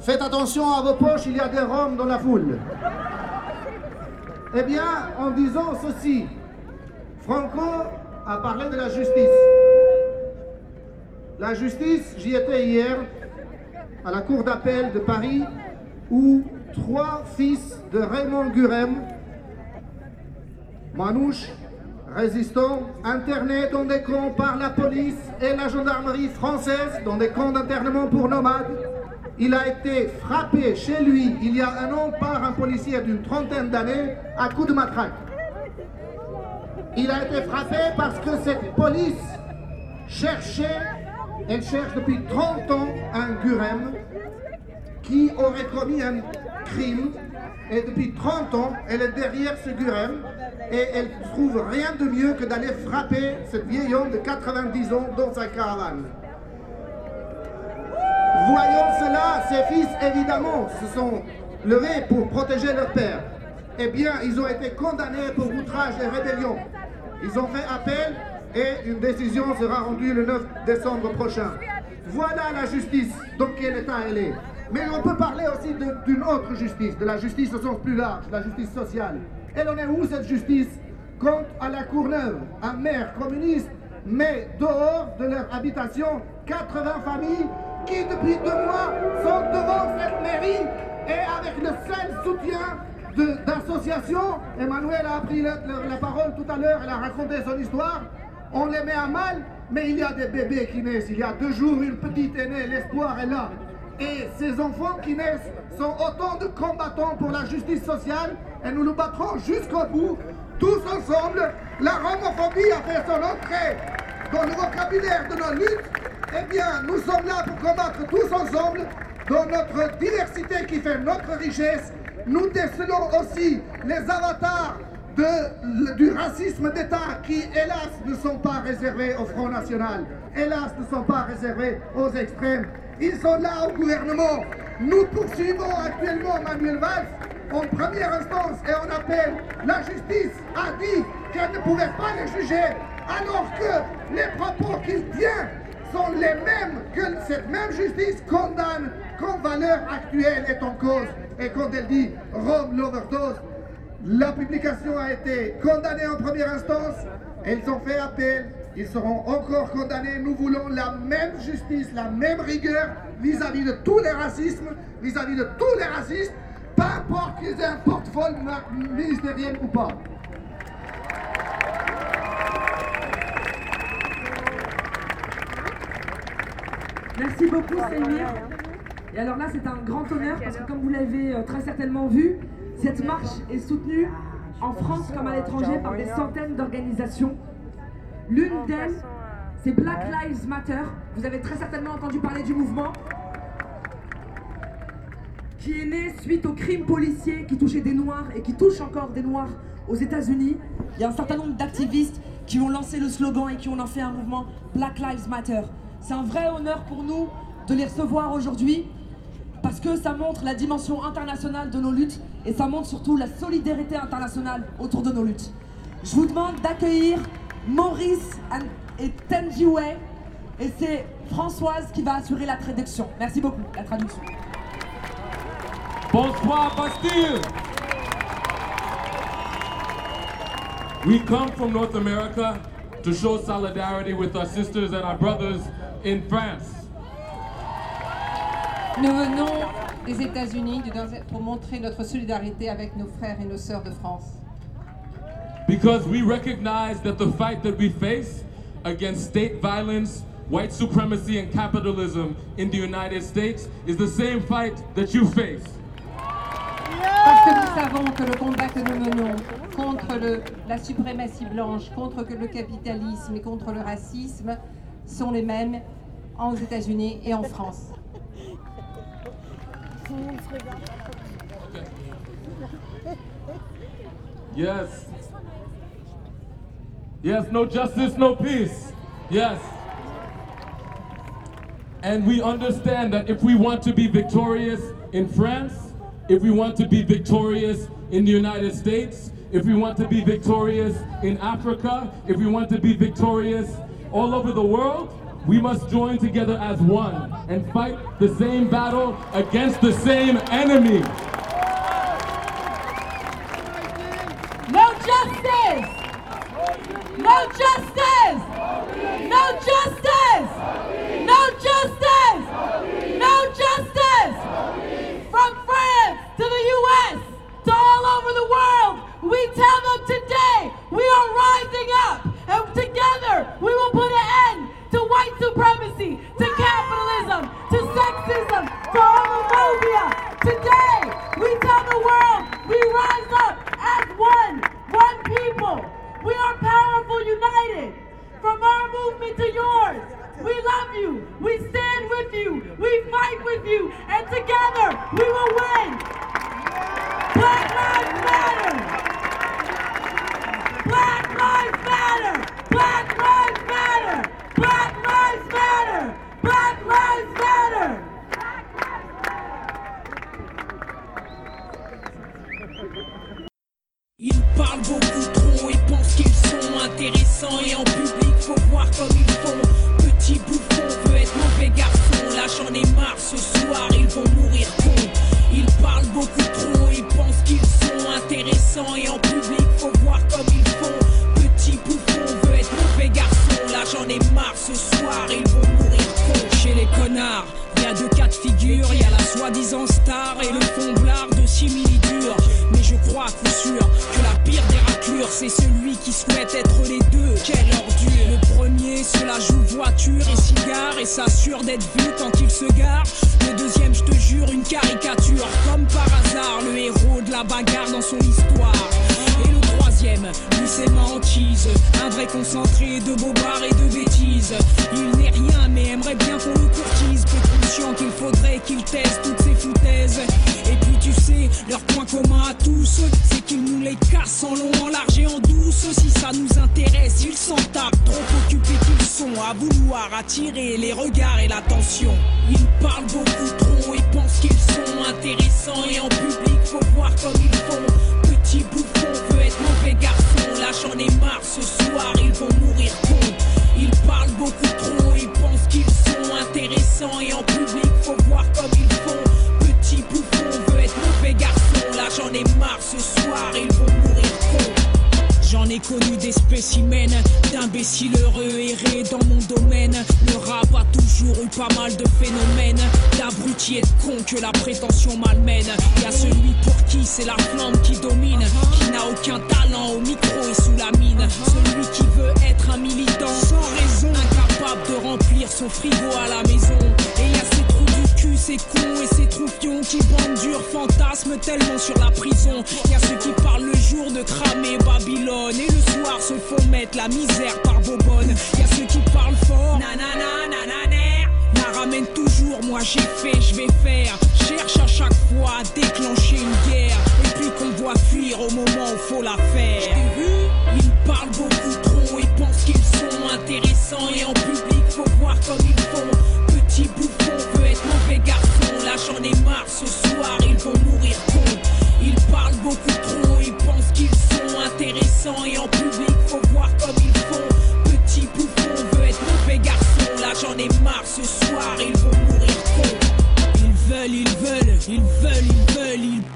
Faites attention à vos poches, il y a des Roms dans la foule. Eh bien, en disant ceci, Franco a parlé de la justice. La justice, j'y étais hier, à la cour d'appel de Paris, où trois fils de Raymond Gurem, Manouche, résistants, internés dans des camps par la police et la gendarmerie française, dans des camps d'internement pour nomades. Il a été frappé chez lui il y a un an par un policier d'une trentaine d'années à coups de matraque. Il a été frappé parce que cette police cherchait, elle cherche depuis 30 ans un Gurem qui aurait commis un crime et depuis 30 ans, elle est derrière ce Gurem et elle trouve rien de mieux que d'aller frapper cette vieille homme de 90 ans dans sa caravane. Voyant cela, ses fils, évidemment, se sont levés pour protéger leur père. Eh bien, ils ont été condamnés pour outrage et rébellion. Ils ont fait appel et une décision sera rendue le 9 décembre prochain. Voilà la justice, dans quel état elle est. Mais on peut parler aussi d'une autre justice, de la justice au sens plus large, la justice sociale. Elle en est où cette justice? Quand à la Courneuve, un maire communiste met dehors de leur habitation 80 familles qui depuis deux mois sont devant cette mairie et avec le seul soutien d'associations, Emmanuel a pris la, la parole tout à l'heure, elle a raconté son histoire, on les met à mal, mais il y a des bébés qui naissent, il y a deux jours, une petite est née, l'espoir est là. Et ces enfants qui naissent sont autant de combattants pour la justice sociale et nous nous battrons jusqu'au bout, tous ensemble. La homophobie a fait son entrée dans le vocabulaire de nos luttes. Eh bien, nous sommes là pour combattre tous ensemble dans notre diversité qui fait notre richesse. Nous décelons aussi les avatars du racisme d'État qui, hélas, ne sont pas réservés au Front National, hélas, ne sont pas réservés aux extrêmes. Ils sont là au gouvernement. Nous poursuivons actuellement Manuel Valls en première instance et on appelle. La justice a dit qu'elle ne pouvait pas les juger alors que les propos qu'il tient sont les mêmes que cette même justice condamne quand valeur actuelle est en cause et quand elle dit Rome l'overdose. La publication a été condamnée en première instance, elles ont fait appel, ils seront encore condamnés. Nous voulons la même justice, la même rigueur vis-à-vis de tous les racismes, vis-à-vis de tous les racistes, peu importe qu'ils aient un portefeuille ministériel ou pas. Merci beaucoup, Saïmir. Et alors là, c'est un grand honneur parce que comme vous l'avez euh, très certainement vu, cette marche est soutenue en France comme à l'étranger par des centaines d'organisations. L'une d'elles, c'est Black Lives Matter. Vous avez très certainement entendu parler du mouvement qui est né suite aux crimes policiers qui touchaient des Noirs et qui touchent encore des Noirs aux États-Unis. Il y a un certain nombre d'activistes qui ont lancé le slogan et qui ont lancé un mouvement Black Lives Matter. C'est un vrai honneur pour nous de les recevoir aujourd'hui parce que ça montre la dimension internationale de nos luttes et ça montre surtout la solidarité internationale autour de nos luttes. Je vous demande d'accueillir Maurice et Tenjiwei et c'est Françoise qui va assurer la traduction. Merci beaucoup, la traduction. Bonsoir Bastille. We come from North America to show solidarity with our sisters and our brothers in France. Nous venons des États-Unis pour montrer notre solidarité avec nos frères et nos sœurs de France. Because we recognize that the fight that we face against state violence, white supremacy and capitalism in the United States is the same fight that you face. Parce que nous savons que le combat que nous menons contre le- la suprématie blanche, contre le capitalisme et contre le racisme sont les mêmes aux États-Unis et en France. Yes. Yes, no justice, no peace. Yes. And we understand that if we want to be victorious in France, if we want to be victorious in the United States, if we want to be victorious in Africa, if we want to be victorious all over the world, we must join together as one and fight the same battle against the same enemy. Our movement to yours, we love you. We stand with you. We fight with you. And together, we will win. Black Lives Matter. Black Lives Matter. Black Lives Matter. Black Lives Matter. Black Lives Matter. Ils parlent beaucoup trop et pensent qu'ils sont intéressants et en public faut voir comme ils font. Petit bouffon veut être mauvais garçon, là j'en ai marre ce soir, ils vont mourir con. Ils parlent beaucoup trop et pensent qu'ils sont intéressants et en public faut voir comme ils font. Petit bouffon veut être mauvais garçon, là j'en ai marre ce soir, ils vont mourir con. Chez les connards, y a deux cas de figure, y a la soi-disant star et le fomblard de similitude. Mais je crois à coup sûr que la c'est celui qui souhaite être les deux. Quelle ordure Le premier se la joue voiture et cigare et s'assure d'être vu quand il se gare. Le deuxième, je te jure, une caricature. Comme par hasard, le héros de la bagarre dans son histoire. Et le troisième, lui c'est ma hantise Un vrai concentré de bobards et de bêtises Il n'est rien mais aimerait bien qu'on le courtise qu'il faudrait qu'il teste toutes ces foutaises. Et puis tu sais, leur point commun à tous C'est qu'ils nous les cassent en long, en large et en douce. Si ça nous intéresse, ils s'en tapent. Trop occupés qu'ils sont à vouloir attirer les regards et l'attention. Ils parlent beaucoup trop et pensent qu'ils sont intéressants. Et en public faut voir comme ils font. Petit bouffon veut être mauvais garçon. Là j'en ai marre ce soir, ils vont mourir con. Ils parlent beaucoup trop, ils pensent qu'ils sont intéressants. Et en public, faut voir comme ils font. Petit bouffon veut être mauvais garçon. Là j'en ai marre ce soir, ils vont mourir con. J'en ai connu des spécimens d'imbéciles heureux errés dans mon domaine. Le rap a toujours eu pas mal de phénomènes d'abrutis et de cons que la prétention malmène. Y a celui pour qui c'est la flamme qui domine, qui n'a aucun talent frigo à la maison. Et y a ces trous du cul, ces cons et ces troufions qui bandent dur, fantasment tellement sur la prison. Y a ceux qui parlent le jour de cramer Babylone et le soir se font mettre la misère par Bobonne. Y a ceux qui parlent fort, nanana, nananer. La ramène toujours, moi j'ai fait, je vais faire. Cherche à chaque fois à déclencher une guerre. Et puis qu'on voit fuir au moment où faut la faire. Ils parlent beaucoup trop et pensent qu'ils sont intéressants. Et en public, faut voir comme ils font. Petit bouffon veut être mauvais garçon. Là j'en ai marre ce soir, ils vont mourir con. Ils parlent beaucoup trop, ils pensent qu'ils sont intéressants. Et en public, faut voir comme ils font. Petit bouffon veut être mauvais garçon. Là j'en ai marre ce soir, ils vont mourir con. Ils veulent, ils veulent, ils veulent, ils veulent, ils ils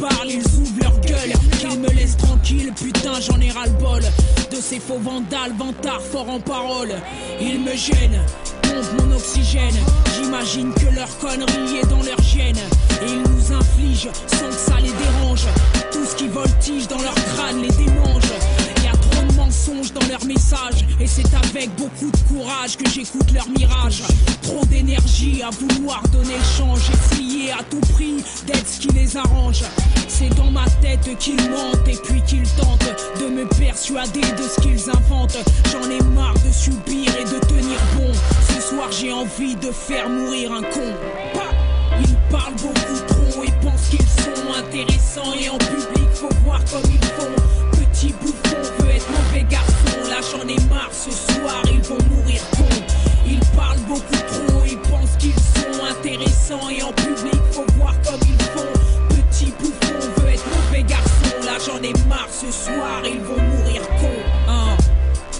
parlent, ils ouvrent leur gueule. Qu'ils me laissent tranquille, putain, j'en ai ras le bol. De ces faux vandales, vantards, forts en parole. Ils me gênent, comptent mon oxygène. J'imagine que leur connerie est dans leur gène. Et ils nous infligent sans que ça les dérange. Tout ce qui voltige dans leur crâne les démange. Mensonges dans leurs messages. Et c'est avec beaucoup de courage que j'écoute leur mirage. Trop d'énergie à vouloir donner le change. Essayer à tout prix d'être ce qui les arrange. C'est dans ma tête qu'ils mentent et puis qu'ils tentent de me persuader de ce qu'ils inventent. J'en ai marre de subir et de tenir bon. Ce soir j'ai envie de faire mourir un con. Pa ils parlent beaucoup trop et pensent qu'ils sont intéressants et en public faut voir comme ils font. Petit bouffon veut être mauvais garçon. Là j'en ai marre ce soir, ils vont mourir con. Ils parlent beaucoup trop, ils pensent qu'ils sont intéressants et en public faut voir comme ils font. Petit bouffon veut être mauvais garçon. Là j'en ai marre ce soir, ils vont mourir con. Hein.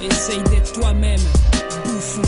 Essaye d'être toi-même, bouffon.